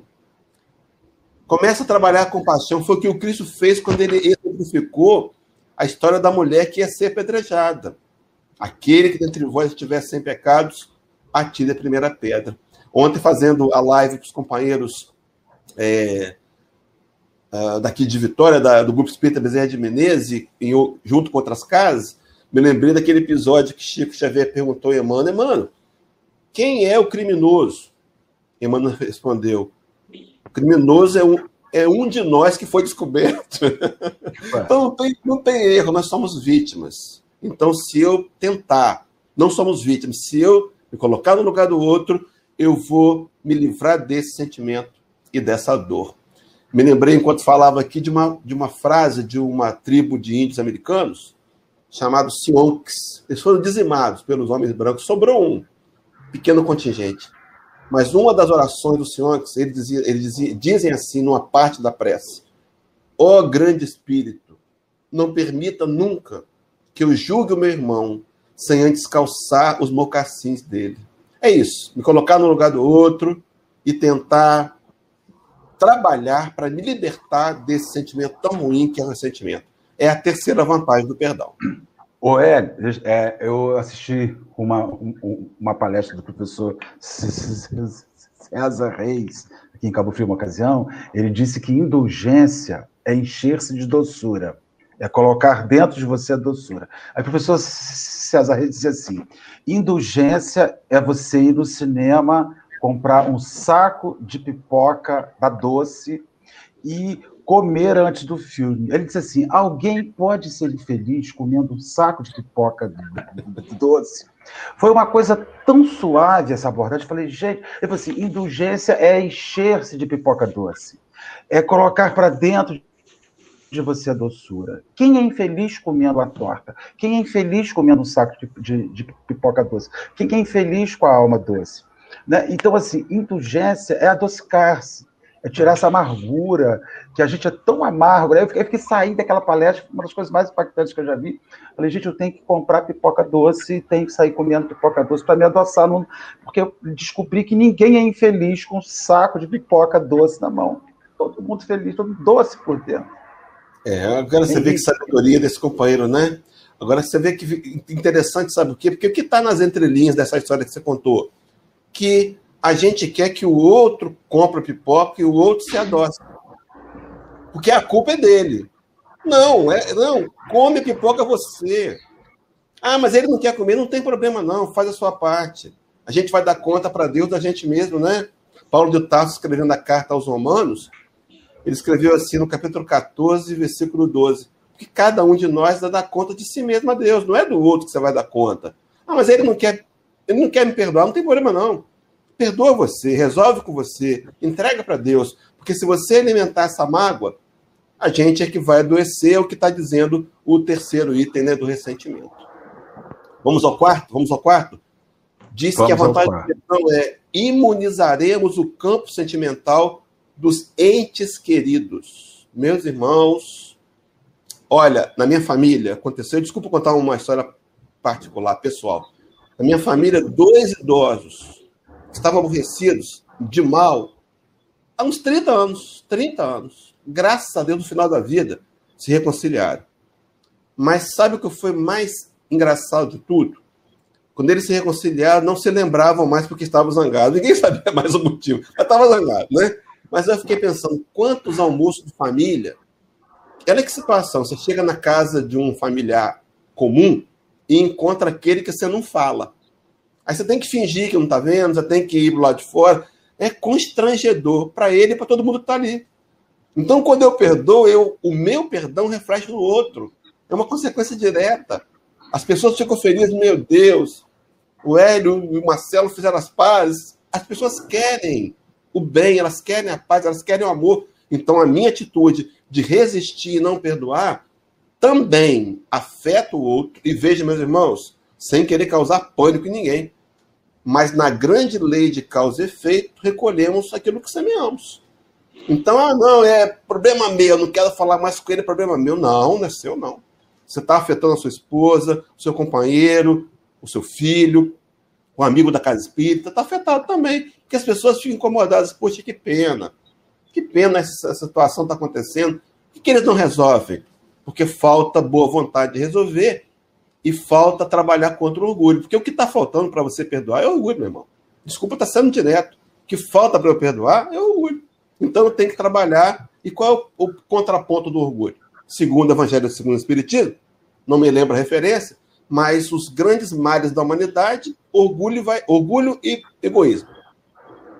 Começa a trabalhar a compaixão. Foi o que o Cristo fez quando ele exemplificou a história da mulher que ia ser apedrejada. Aquele que dentre vós estiver sem pecados, atire a primeira pedra. Ontem, fazendo a live com os companheiros é, uh, daqui de Vitória, da, do Grupo Espírita Bezerra de Menezes, em, junto com outras casas, me lembrei daquele episódio que Chico Xavier perguntou a Emmanuel, Emmanuel, quem é o criminoso? Emmanuel respondeu, o criminoso é um, é um de nós que foi descoberto. então não tem, não tem erro, nós somos vítimas. Então, se eu tentar, não somos vítimas, se eu me colocar no lugar do outro, eu vou me livrar desse sentimento e dessa dor. Me lembrei, enquanto falava aqui, de uma, de uma frase de uma tribo de índios americanos, chamado Sionks. Eles foram dizimados pelos homens brancos, sobrou um pequeno contingente. Mas uma das orações do Senhor, ele dizia, ele dizia, dizem assim numa parte da prece: Ó oh, grande Espírito, não permita nunca que eu julgue o meu irmão sem antes calçar os mocassins dele. É isso, me colocar no lugar do outro e tentar trabalhar para me libertar desse sentimento tão ruim que é o ressentimento. É a terceira vantagem do perdão. Ô, Ed, é, eu assisti uma, uma palestra do professor César Reis, aqui em Cabo Frio, uma ocasião. Ele disse que indulgência é encher-se de doçura, é colocar dentro de você a doçura. Aí o professor César Reis dizia assim: indulgência é você ir no cinema, comprar um saco de pipoca da doce e comer antes do filme. Ele disse assim: alguém pode ser infeliz comendo um saco de pipoca doce? Foi uma coisa tão suave essa abordagem. Eu falei, gente, eu falei assim: indulgência é encher-se de pipoca doce, é colocar para dentro de você a doçura. Quem é infeliz comendo a torta? Quem é infeliz comendo um saco de, de, de pipoca doce? Quem é infeliz com a alma doce? Né? Então, assim, indulgência é adocicar-se é tirar essa amargura, que a gente é tão amargo. Né? Eu fiquei, eu fiquei saindo daquela palestra, uma das coisas mais impactantes que eu já vi. Falei, gente, eu tenho que comprar pipoca doce tenho que sair comendo pipoca doce para me adoçar, porque eu descobri que ninguém é infeliz com um saco de pipoca doce na mão. Todo mundo feliz, todo mundo doce por dentro. É, agora você vê que sabedoria desse companheiro, né? Agora você vê que interessante, sabe o quê? Porque o que está nas entrelinhas dessa história que você contou? Que a gente quer que o outro compre pipoca e o outro se adoce. Porque a culpa é dele. Não, é, não, come pipoca você. Ah, mas ele não quer comer, não tem problema não, faz a sua parte. A gente vai dar conta para Deus da gente mesmo, né? Paulo de Tarso escrevendo a carta aos Romanos, ele escreveu assim no capítulo 14, versículo 12, que cada um de nós dá conta de si mesmo a Deus, não é do outro que você vai dar conta. Ah, mas ele não quer, ele não quer me perdoar, não tem problema não perdoa você, resolve com você, entrega para Deus. Porque se você alimentar essa mágoa, a gente é que vai adoecer, é o que está dizendo o terceiro item né, do ressentimento. Vamos ao quarto? Vamos ao quarto? Diz Vamos que a vantagem da questão é imunizaremos o campo sentimental dos entes queridos. Meus irmãos, olha, na minha família aconteceu, desculpa contar uma história particular, pessoal. Na minha família, dois idosos estavam aborrecidos, de mal, há uns 30 anos, 30 anos. Graças a Deus, no final da vida, se reconciliaram. Mas sabe o que foi mais engraçado de tudo? Quando eles se reconciliaram, não se lembravam mais porque estavam zangados. Ninguém sabia mais o motivo, mas estava zangado, né? Mas eu fiquei pensando, quantos almoços de família? Olha que situação, você chega na casa de um familiar comum e encontra aquele que você não fala. Aí você tem que fingir que não está vendo, você tem que ir pro lado de fora. É constrangedor para ele e para todo mundo que está ali. Então, quando eu perdoo, eu, o meu perdão reflete no outro. É uma consequência direta. As pessoas ficam felizes, meu Deus, o Hélio e o Marcelo fizeram as pazes. As pessoas querem o bem, elas querem a paz, elas querem o amor. Então, a minha atitude de resistir e não perdoar também afeta o outro. E veja, meus irmãos, sem querer causar pânico em ninguém mas na grande lei de causa e efeito, recolhemos aquilo que semeamos. Então, ah, não, é problema meu, não quero falar mais com ele, é problema meu. Não, não é seu, não. Você está afetando a sua esposa, o seu companheiro, o seu filho, o amigo da casa espírita, está afetado também. Porque as pessoas ficam incomodadas. Poxa, que pena. Que pena essa situação está acontecendo. Por que eles não resolvem? Porque falta boa vontade de resolver e falta trabalhar contra o orgulho. Porque o que está faltando para você perdoar é orgulho, meu irmão. Desculpa, está sendo direto. O que falta para eu perdoar é orgulho. Então eu tenho que trabalhar. E qual é o, o contraponto do orgulho? Segundo o Evangelho segundo o Espiritismo, não me lembro a referência, mas os grandes males da humanidade, orgulho, vai, orgulho e egoísmo.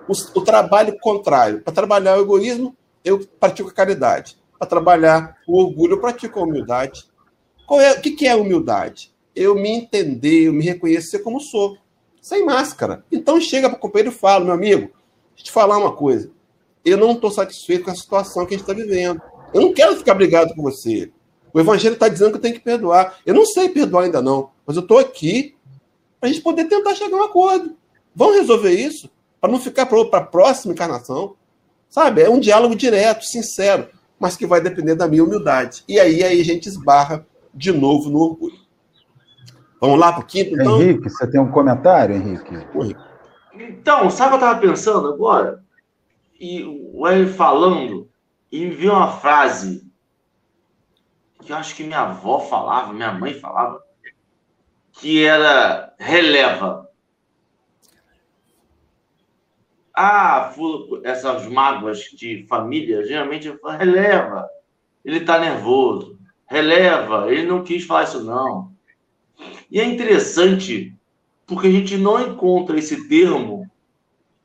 O, o trabalho contrário. Para trabalhar o egoísmo, eu pratico a caridade. Para trabalhar o orgulho, eu pratico a humildade. Qual é, o que, que é humildade? Eu me entender, eu me reconhecer como sou, sem máscara. Então chega para o companheiro e fala, meu amigo, deixa eu te falar uma coisa. Eu não estou satisfeito com a situação que a gente está vivendo. Eu não quero ficar brigado com você. O evangelho está dizendo que eu tenho que perdoar. Eu não sei perdoar ainda não, mas eu estou aqui para a gente poder tentar chegar a um acordo. Vamos resolver isso para não ficar para a próxima encarnação. Sabe? É um diálogo direto, sincero, mas que vai depender da minha humildade. E aí, aí a gente esbarra de novo no orgulho. Vamos lá para o quinto, então? Henrique, você tem um comentário, Henrique? Então, sabe o que eu estava pensando agora? E o Hélio falando, e vi uma frase que eu acho que minha avó falava, minha mãe falava, que era releva. Ah, essas mágoas de família, geralmente releva. Ele está nervoso. Releva. Ele não quis falar isso, não. E é interessante porque a gente não encontra esse termo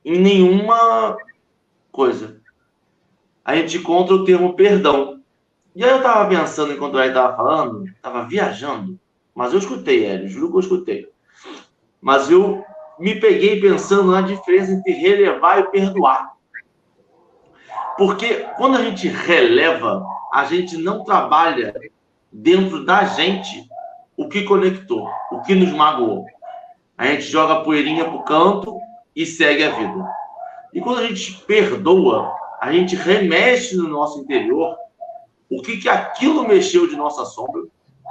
em nenhuma coisa. A gente encontra o termo perdão. E aí eu estava pensando enquanto ele estava falando, estava viajando, mas eu escutei, Hélio, juro que eu escutei. Mas eu me peguei pensando na diferença entre relevar e perdoar. Porque quando a gente releva, a gente não trabalha dentro da gente o que conectou, o que nos magoou. A gente joga a poeirinha pro canto e segue a vida. E quando a gente perdoa, a gente remexe no nosso interior o que, que aquilo mexeu de nossa sombra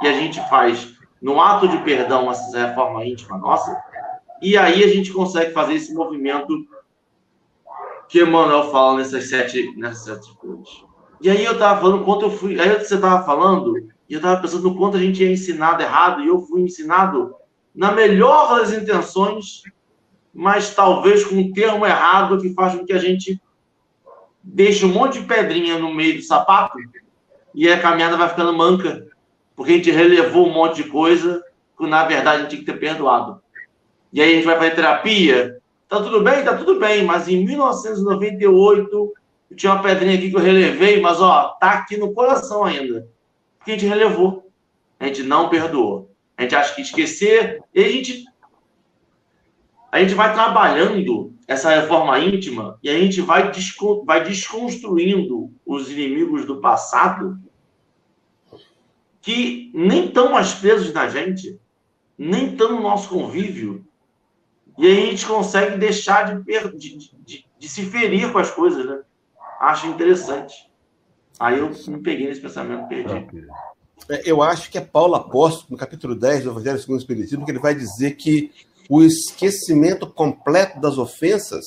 e a gente faz no ato de perdão essa reforma íntima nossa e aí a gente consegue fazer esse movimento que Emmanuel fala nessas sete, nessas sete coisas. E aí eu estava falando, quanto eu fui. Aí você estava falando, e eu estava pensando no quanto a gente é ensinado errado, e eu fui ensinado na melhor das intenções, mas talvez com um termo errado que faz com que a gente deixe um monte de pedrinha no meio do sapato e a caminhada vai ficando manca, porque a gente relevou um monte de coisa que na verdade a gente tinha que ter perdoado. E aí a gente vai fazer terapia, tá tudo bem? Tá tudo bem, mas em 1998 eu tinha uma pedrinha aqui que eu relevei, mas ó, tá aqui no coração ainda. Porque a gente relevou. A gente não perdoou. A gente acha que esquecer, e a gente a gente vai trabalhando essa reforma íntima e a gente vai, vai desconstruindo os inimigos do passado que nem estão mais presos na gente, nem estão no nosso convívio, e a gente consegue deixar de, de, de, de se ferir com as coisas, né? Acho interessante. Aí eu me peguei nesse pensamento perdi. É, eu acho que é Paulo Apóstolo, no capítulo 10 do Evangelho segundo o Espiritismo, que ele vai dizer que o esquecimento completo das ofensas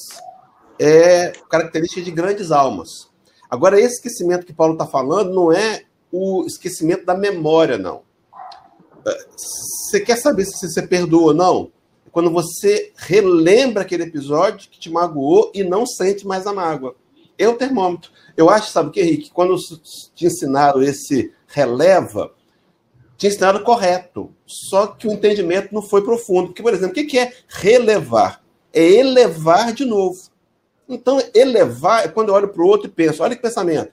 é característica de grandes almas. Agora, esse esquecimento que Paulo está falando não é o esquecimento da memória, não. É, você quer saber se você perdoa ou não? Quando você relembra aquele episódio que te magoou e não sente mais a mágoa. É o termômetro. Eu acho, sabe o que, Henrique? Quando te ensinaram esse releva, tinha ensinado correto. Só que o entendimento não foi profundo. Porque, por exemplo, o que é relevar? É elevar de novo. Então, elevar é quando eu olho para o outro e penso: olha que pensamento.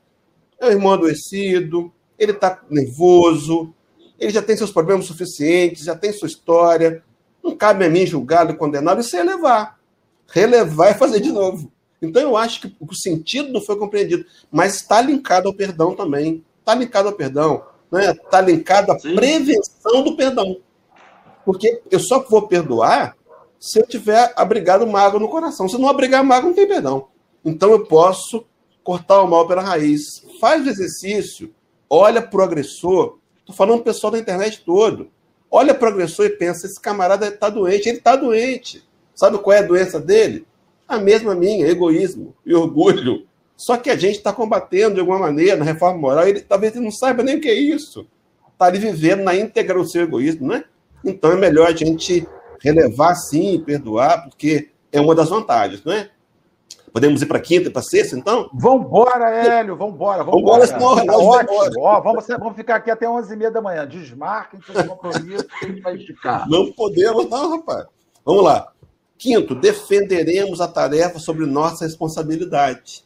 É o irmão adoecido, ele está nervoso, ele já tem seus problemas suficientes, já tem sua história. Não cabe a mim julgado condenado, isso é elevar. Relevar é fazer de novo. Então, eu acho que o sentido não foi compreendido, mas está linkado ao perdão também. Está linkado ao perdão está né? Linkado à Sim. prevenção do perdão. Porque eu só vou perdoar se eu tiver abrigado mágoa no coração. Se não abrigar mágoa, não tem perdão. Então eu posso cortar o mal pela raiz. Faz o exercício, olha para o agressor. Estou falando o pessoal da internet todo. Olha para o agressor e pensa: esse camarada está doente. Ele está doente. Sabe qual é a doença dele? A mesma minha, egoísmo e orgulho. Só que a gente está combatendo de alguma maneira na reforma moral, ele talvez ele não saiba nem o que é isso. Está ali vivendo na íntegra o seu egoísmo, né? Então é melhor a gente relevar sim, perdoar, porque é uma das vantagens, não é? Podemos ir para quinta, para sexta, então? Vambora, Hélio, vambora. Vambora, vambora senão tá ótimo. Ó, vamos, vamos ficar aqui até 11h30 da manhã. Desmarquem seus compromissos que ele vai esticar. Não podemos, não, rapaz. Vamos lá. Quinto, defenderemos a tarefa sobre nossa responsabilidade.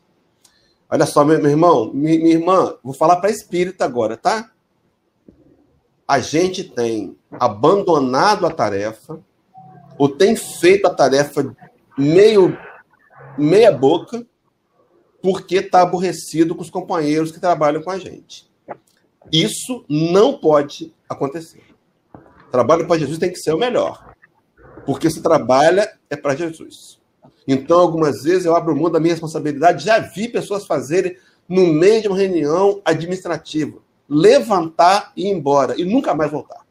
Olha só, meu, irmão, minha, minha irmã, vou falar para espírita agora, tá? A gente tem abandonado a tarefa, ou tem feito a tarefa meio meia boca, porque está aborrecido com os companheiros que trabalham com a gente. Isso não pode acontecer. Trabalho para Jesus tem que ser o melhor, porque se trabalha é para Jesus. Então, algumas vezes eu abro mão da minha responsabilidade. Já vi pessoas fazerem no meio de uma reunião administrativa, levantar e ir embora e nunca mais voltar.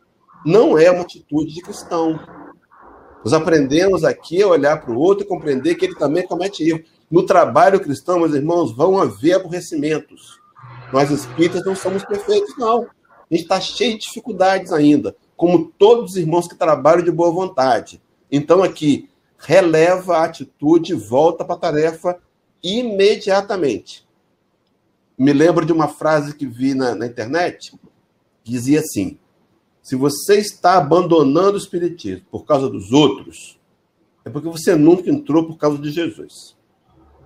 Não é uma atitude de cristão. Nós aprendemos aqui a olhar para o outro e compreender que ele também comete erro. No trabalho cristão, meus irmãos, vão haver aborrecimentos. Nós espíritas não somos perfeitos, não. A gente está cheio de dificuldades ainda. como todos os irmãos que trabalham de boa vontade. Então, aqui, releva a atitude volta para a tarefa imediatamente. Me lembro de uma frase que vi na, na internet, dizia assim: se você está abandonando o Espiritismo por causa dos outros, é porque você nunca entrou por causa de Jesus.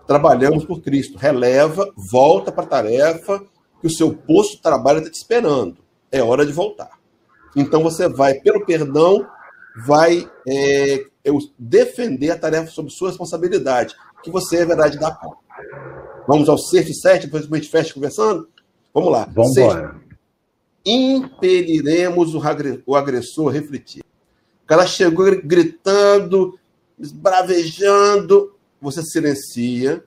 Trabalhamos por Cristo. Releva, volta para a tarefa, que o seu posto de trabalho está te esperando. É hora de voltar. Então você vai, pelo perdão, vai é, defender a tarefa sob sua responsabilidade, que você é verdade da conta. Vamos ao sexto e sete, depois a gente fecha conversando? Vamos lá. Vamos embora. Impeliremos o agressor a refletir. O cara chegou gritando, esbravejando, você silencia,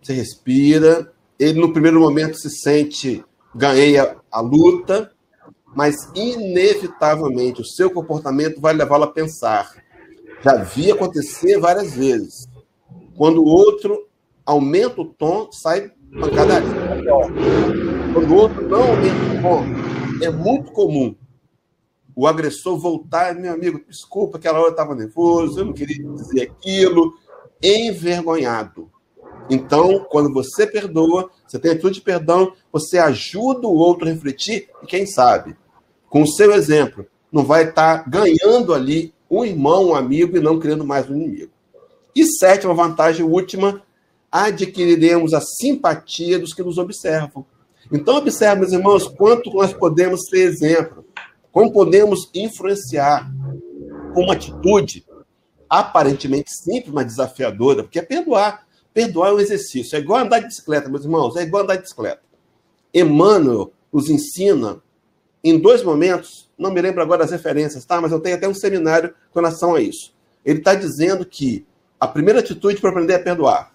você respira, ele no primeiro momento se sente ganhei a, a luta, mas inevitavelmente o seu comportamento vai levá-lo a pensar. Já vi acontecer várias vezes. Quando o outro aumenta o tom, sai pancadaria. Quando o outro não aumenta o tom, é muito comum o agressor voltar, meu amigo, desculpa, aquela hora eu estava nervoso, eu não queria dizer aquilo, envergonhado. Então, quando você perdoa, você tem atitude de perdão, você ajuda o outro a refletir, e quem sabe, com o seu exemplo, não vai estar tá ganhando ali um irmão, um amigo, e não criando mais um inimigo. E sétima vantagem, última, adquiriremos a simpatia dos que nos observam. Então, observe, meus irmãos, quanto nós podemos ser exemplo, como podemos influenciar com uma atitude aparentemente simples, mas desafiadora, porque é perdoar. Perdoar é um exercício. É igual andar de bicicleta, meus irmãos, é igual andar de bicicleta. Emmanuel nos ensina em dois momentos, não me lembro agora as referências, tá? Mas eu tenho até um seminário com relação a isso. Ele está dizendo que a primeira atitude para aprender a perdoar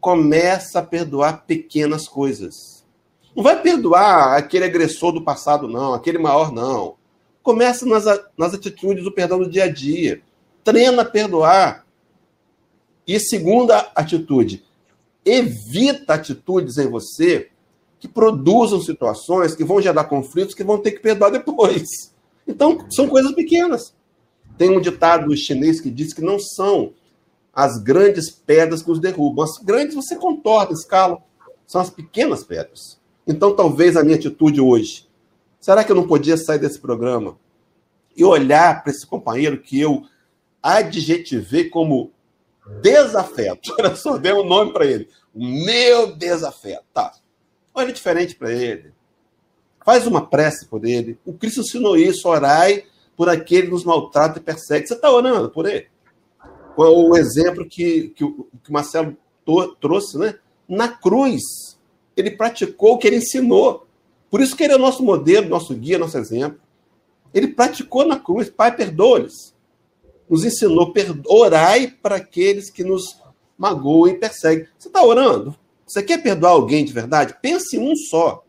começa a perdoar pequenas coisas. Não vai perdoar aquele agressor do passado, não, aquele maior, não. Começa nas, nas atitudes do perdão do dia a dia. Treina a perdoar. E segunda atitude, evita atitudes em você que produzam situações que vão gerar conflitos que vão ter que perdoar depois. Então, são coisas pequenas. Tem um ditado chinês que diz que não são as grandes pedras que os derrubam. As grandes você contorna, escala. São as pequenas pedras. Então, talvez a minha atitude hoje. Será que eu não podia sair desse programa e olhar para esse companheiro que eu adjetivei como desafeto. Olha só, deu um nome para ele. O meu desafeto. Tá. Olha diferente para ele. Faz uma prece por ele. O Cristo ensinou isso. Orai por aquele que nos maltrata e persegue. Você está orando por ele? O exemplo que, que, o, que o Marcelo trouxe, né? Na cruz, ele praticou o que ele ensinou. Por isso que ele é nosso modelo, nosso guia, nosso exemplo. Ele praticou na cruz. Pai, perdoa-lhes nos ensinou, orai para aqueles que nos magoam e perseguem. Você está orando? Você quer perdoar alguém de verdade? Pense em um só.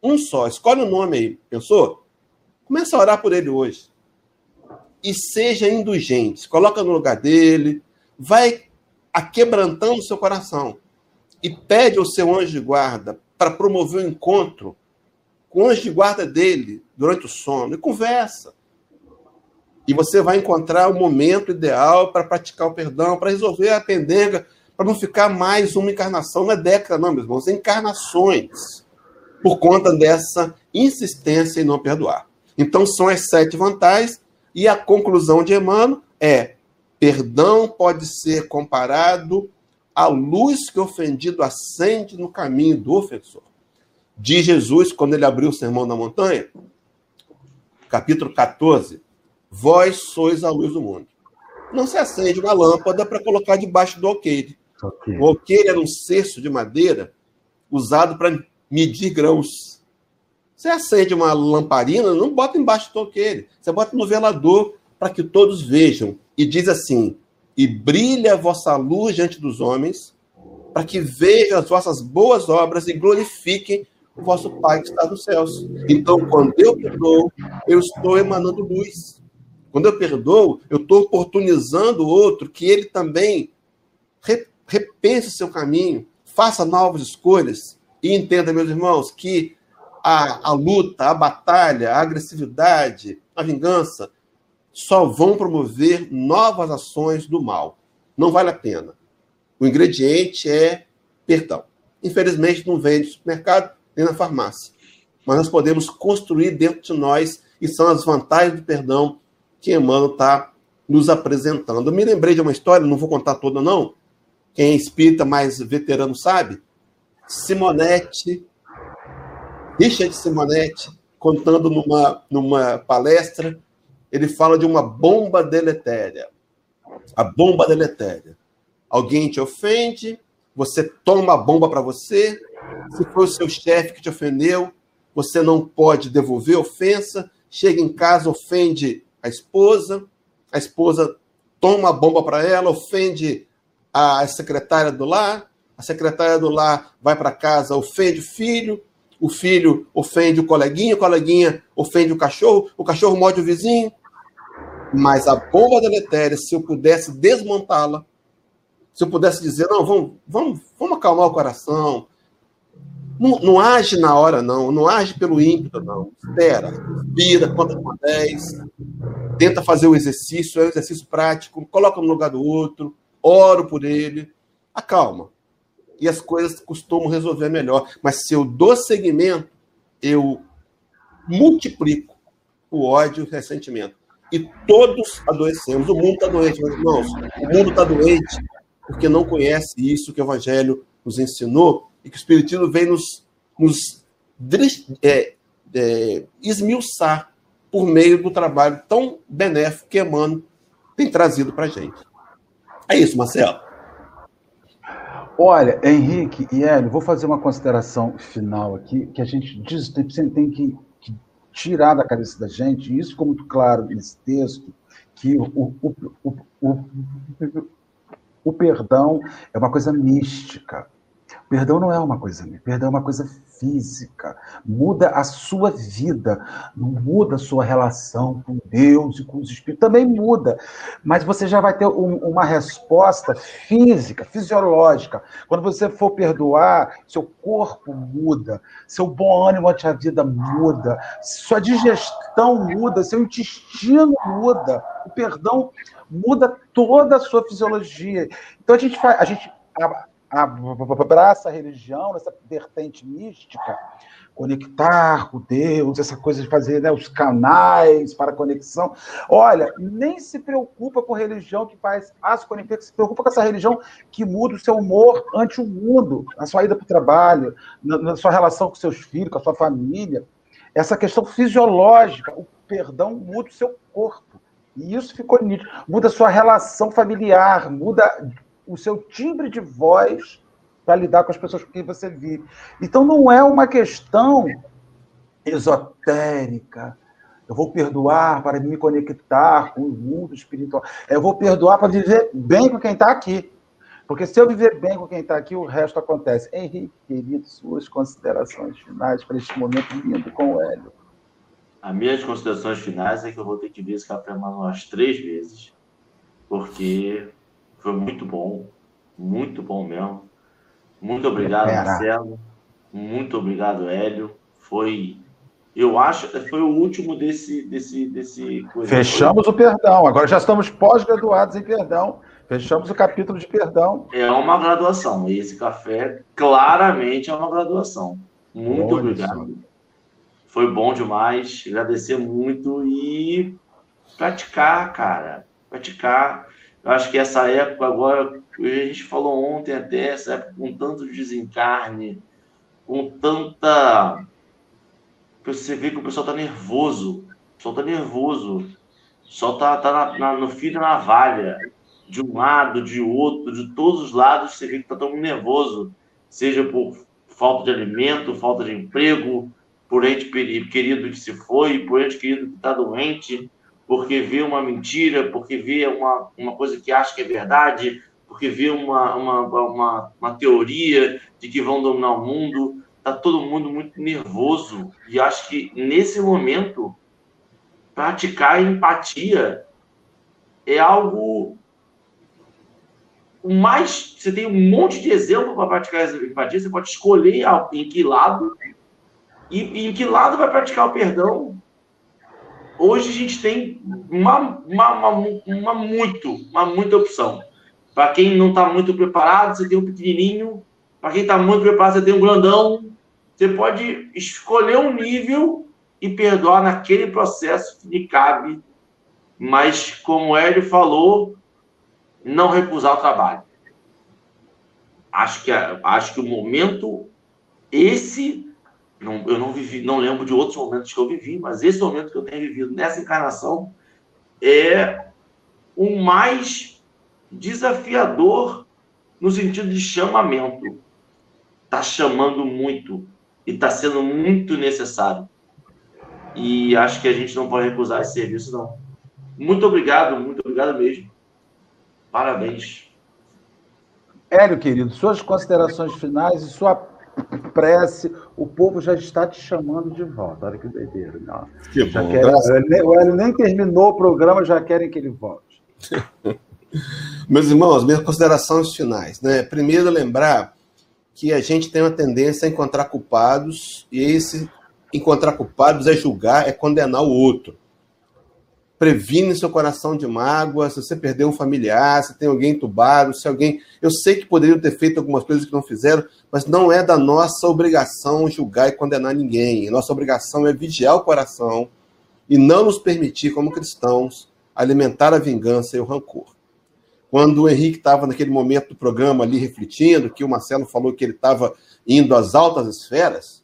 Um só. Escolhe o um nome aí. Pensou? Começa a orar por ele hoje. E seja indulgente. Coloca no lugar dele. Vai aquebrantando seu coração. E pede ao seu anjo de guarda para promover o um encontro com o anjo de guarda dele durante o sono. E conversa. E você vai encontrar o momento ideal para praticar o perdão, para resolver a pendenga, para não ficar mais uma encarnação, é década, não, meus irmãos, encarnações, por conta dessa insistência em não perdoar. Então, são as sete vantagens, e a conclusão de Emmanuel é: perdão pode ser comparado à luz que o ofendido acende no caminho do ofensor. Diz Jesus, quando ele abriu o sermão da montanha, capítulo 14, Vós sois a luz do mundo. Não se acende uma lâmpada para colocar debaixo do alqueire. Okay. O alqueire era um cesto de madeira usado para medir grãos. Você acende uma lamparina, não bota embaixo do alqueire. Você bota no velador para que todos vejam. E diz assim: E brilha a vossa luz diante dos homens, para que vejam as vossas boas obras e glorifiquem o vosso Pai que está nos céus. Então, quando eu perdoo, eu estou emanando luz. Quando eu perdoo, eu estou oportunizando o outro que ele também repense seu caminho, faça novas escolhas e entenda, meus irmãos, que a, a luta, a batalha, a agressividade, a vingança, só vão promover novas ações do mal. Não vale a pena. O ingrediente é perdão. Infelizmente, não vende no supermercado nem na farmácia. Mas nós podemos construir dentro de nós, e são as vantagens do perdão que Emmanuel está nos apresentando. Eu me lembrei de uma história, não vou contar toda, não. Quem é espírita mais veterano sabe. Simonete, Richard Simonetti, contando numa, numa palestra, ele fala de uma bomba deletéria. A bomba deletéria. Alguém te ofende, você toma a bomba para você. Se foi o seu chefe que te ofendeu, você não pode devolver ofensa. Chega em casa, ofende a esposa, a esposa toma a bomba para ela, ofende a secretária do lar, a secretária do lar vai para casa, ofende o filho, o filho ofende o coleguinha, o coleguinha ofende o cachorro, o cachorro morde o vizinho. Mas a bomba deletéria, se eu pudesse desmontá-la, se eu pudesse dizer, não, vamos, vamos, vamos acalmar o coração, não, não, age na hora, não. Não age pelo ímpeto, não. Espera, respira, conta com 10. Tenta fazer o exercício, é um exercício prático. Coloca no lugar do outro. Oro por ele. Acalma e as coisas costumam resolver melhor. Mas se eu dou seguimento, eu multiplico o ódio e o ressentimento. E todos adoecemos. O mundo está doente, meus irmãos. O mundo está doente porque não conhece isso que o Evangelho nos ensinou e que o Espiritismo vem nos, nos é, é, esmiuçar por meio do trabalho tão benéfico que Emmanuel tem trazido para a gente. É isso, Marcelo. Olha, Henrique e Hélio, vou fazer uma consideração final aqui, que a gente diz, tem, tem que, que, tirar da cabeça da gente, e isso ficou muito claro nesse texto, que o, o, o, o, o perdão é uma coisa mística. Perdão não é uma coisa, perdão é uma coisa física. Muda a sua vida, muda a sua relação com Deus e com os espíritos, também muda. Mas você já vai ter um, uma resposta física, fisiológica. Quando você for perdoar, seu corpo muda, seu bom ânimo ante a vida muda, sua digestão muda, seu intestino muda. O perdão muda toda a sua fisiologia. Então a gente faz, a gente abraça a religião, essa vertente mística, conectar com Deus, essa coisa de fazer né, os canais para conexão. Olha, nem se preocupa com religião que faz as conexões, se preocupa com essa religião que muda o seu humor ante o mundo, na sua ida para o trabalho, na, na sua relação com seus filhos, com a sua família. Essa questão fisiológica, o perdão muda o seu corpo. E isso ficou nítido. Muda a sua relação familiar, muda o seu timbre de voz para lidar com as pessoas com quem você vive. Então não é uma questão esotérica. Eu vou perdoar para me conectar com o mundo espiritual. Eu vou perdoar para viver bem com quem está aqui. Porque se eu viver bem com quem está aqui, o resto acontece. Henrique, querido, suas considerações finais para este momento lindo com o Hélio. As minhas considerações finais é que eu vou ter que ver esse café mais umas três vezes, porque foi muito bom, muito bom mesmo. Muito obrigado, Marcelo. Muito obrigado, Hélio. Foi, eu acho, foi o último desse, desse, desse. Fechamos o perdão. Agora já estamos pós-graduados em perdão. Fechamos o capítulo de perdão. É uma graduação. E esse café claramente é uma graduação. Muito obrigado. Foi bom demais. Agradecer muito e praticar, cara. Praticar. Eu acho que essa época agora, a gente falou ontem até, essa época com tanto desencarne, com tanta. Você vê que o pessoal está nervoso. O pessoal está nervoso. Está tá, tá na, no fio da navalha. De um lado, de outro, de todos os lados, você vê que todo mundo nervoso. Seja por falta de alimento, falta de emprego, por ente querido que se foi, por ente querido que está doente porque vê uma mentira, porque vê uma, uma coisa que acha que é verdade, porque vê uma, uma, uma, uma teoria de que vão dominar o mundo. Está todo mundo muito nervoso. E acho que nesse momento, praticar empatia é algo mais. Você tem um monte de exemplo para praticar essa empatia. Você pode escolher em que lado e, e em que lado vai praticar o perdão. Hoje a gente tem uma, uma, uma, uma muito, uma muita opção. Para quem não está muito preparado, você tem um pequenininho. Para quem está muito preparado, você tem um grandão. Você pode escolher um nível e perdoar naquele processo que lhe cabe. Mas, como o Hélio falou, não recusar o trabalho. Acho que, acho que o momento, esse, não, eu não vivi, não lembro de outros momentos que eu vivi, mas esse momento que eu tenho vivido nessa encarnação é o mais desafiador no sentido de chamamento. Está chamando muito e está sendo muito necessário. E acho que a gente não pode recusar esse serviço, não. Muito obrigado, muito obrigado mesmo. Parabéns. Hélio, querido, suas considerações finais e sua prece, o povo já está te chamando de volta. Olha que doideira. Não. Que já bom. Querem, o Hélio nem terminou o programa, já querem que ele volte. Meus irmãos, minhas considerações finais. Né? Primeiro, lembrar que a gente tem uma tendência a encontrar culpados, e esse encontrar culpados é julgar, é condenar o outro. Previne seu coração de mágoa, se você perdeu um familiar, se tem alguém entubado, se alguém. Eu sei que poderiam ter feito algumas coisas que não fizeram, mas não é da nossa obrigação julgar e condenar ninguém. Nossa obrigação é vigiar o coração e não nos permitir, como cristãos, alimentar a vingança e o rancor. Quando o Henrique estava naquele momento do programa ali refletindo, que o Marcelo falou que ele estava indo às altas esferas,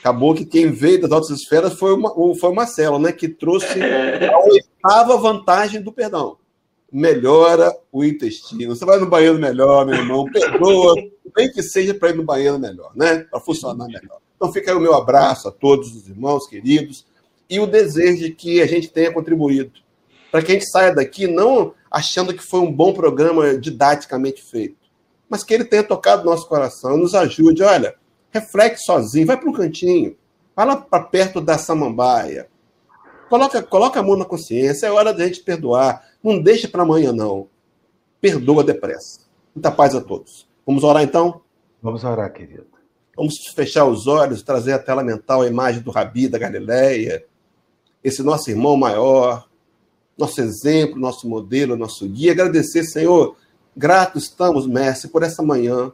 acabou que quem veio das altas esferas foi o, foi o Marcelo, né? Que trouxe a oitava vantagem do perdão. Melhora o intestino. Você vai no banheiro melhor, meu irmão, perdoa, nem que seja para ir no banheiro melhor, né? Para funcionar melhor. Então fica aí o meu abraço a todos os irmãos queridos e o desejo de que a gente tenha contribuído para que a gente saia daqui não achando que foi um bom programa didaticamente feito, mas que ele tenha tocado nosso coração, nos ajude. Olha, reflete sozinho, vai para um cantinho, vai lá para perto da samambaia, coloca, coloca a mão na consciência, é hora da gente perdoar. Não deixa para amanhã, não. Perdoa depressa. Muita paz a todos. Vamos orar então? Vamos orar, querido. Vamos fechar os olhos, trazer à tela mental a imagem do Rabi da Galileia, esse nosso irmão maior, nosso exemplo, nosso modelo, nosso guia. Agradecer, Senhor, gratos estamos, mestre, por essa manhã,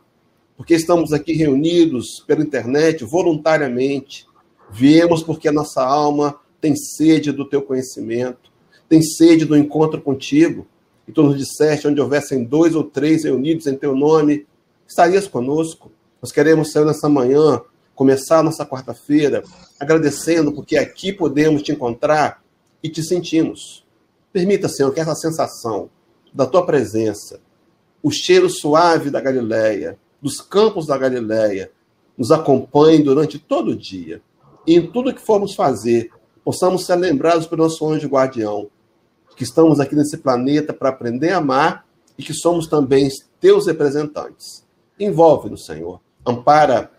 porque estamos aqui reunidos pela internet voluntariamente. Viemos porque a nossa alma tem sede do teu conhecimento, tem sede do encontro contigo. E tu nos disseste, onde houvessem dois ou três reunidos em teu nome, estarias conosco. Nós queremos, Senhor, nessa manhã, começar nossa quarta-feira agradecendo, porque aqui podemos te encontrar e te sentimos. Permita, Senhor, que essa sensação da tua presença, o cheiro suave da Galileia, dos campos da Galileia, nos acompanhe durante todo o dia. E em tudo que formos fazer, possamos ser lembrados pelo nosso anjo guardião, que estamos aqui nesse planeta para aprender a amar e que somos também teus representantes. Envolve-nos, Senhor. Ampara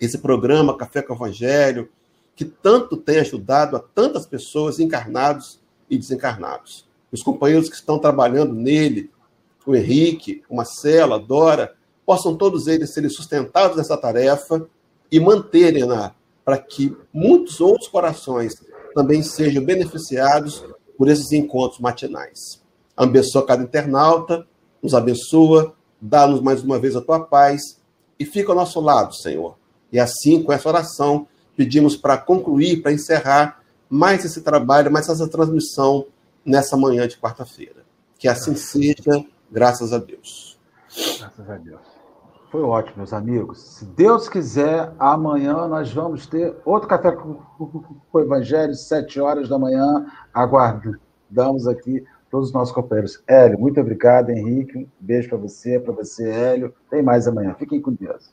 esse programa Café com Evangelho, que tanto tem ajudado a tantas pessoas encarnados e desencarnados. Os companheiros que estão trabalhando nele, o Henrique, o Marcelo, a Dora, possam todos eles serem sustentados nessa tarefa e manterem-na para que muitos outros corações também sejam beneficiados por esses encontros matinais. Abençoa cada internauta, nos abençoa, dá-nos mais uma vez a tua paz e fica ao nosso lado, Senhor. E assim, com essa oração, pedimos para concluir, para encerrar mais esse trabalho, mais essa transmissão nessa manhã de quarta-feira. Que assim seja, graças a Deus. Graças a Deus. Foi ótimo, meus amigos. Se Deus quiser, amanhã nós vamos ter outro café com o Evangelho, sete horas da manhã. Aguardamos aqui todos os nossos companheiros. Hélio, muito obrigado, Henrique. Beijo para você, para você, Hélio. Tem mais amanhã. Fiquem com Deus.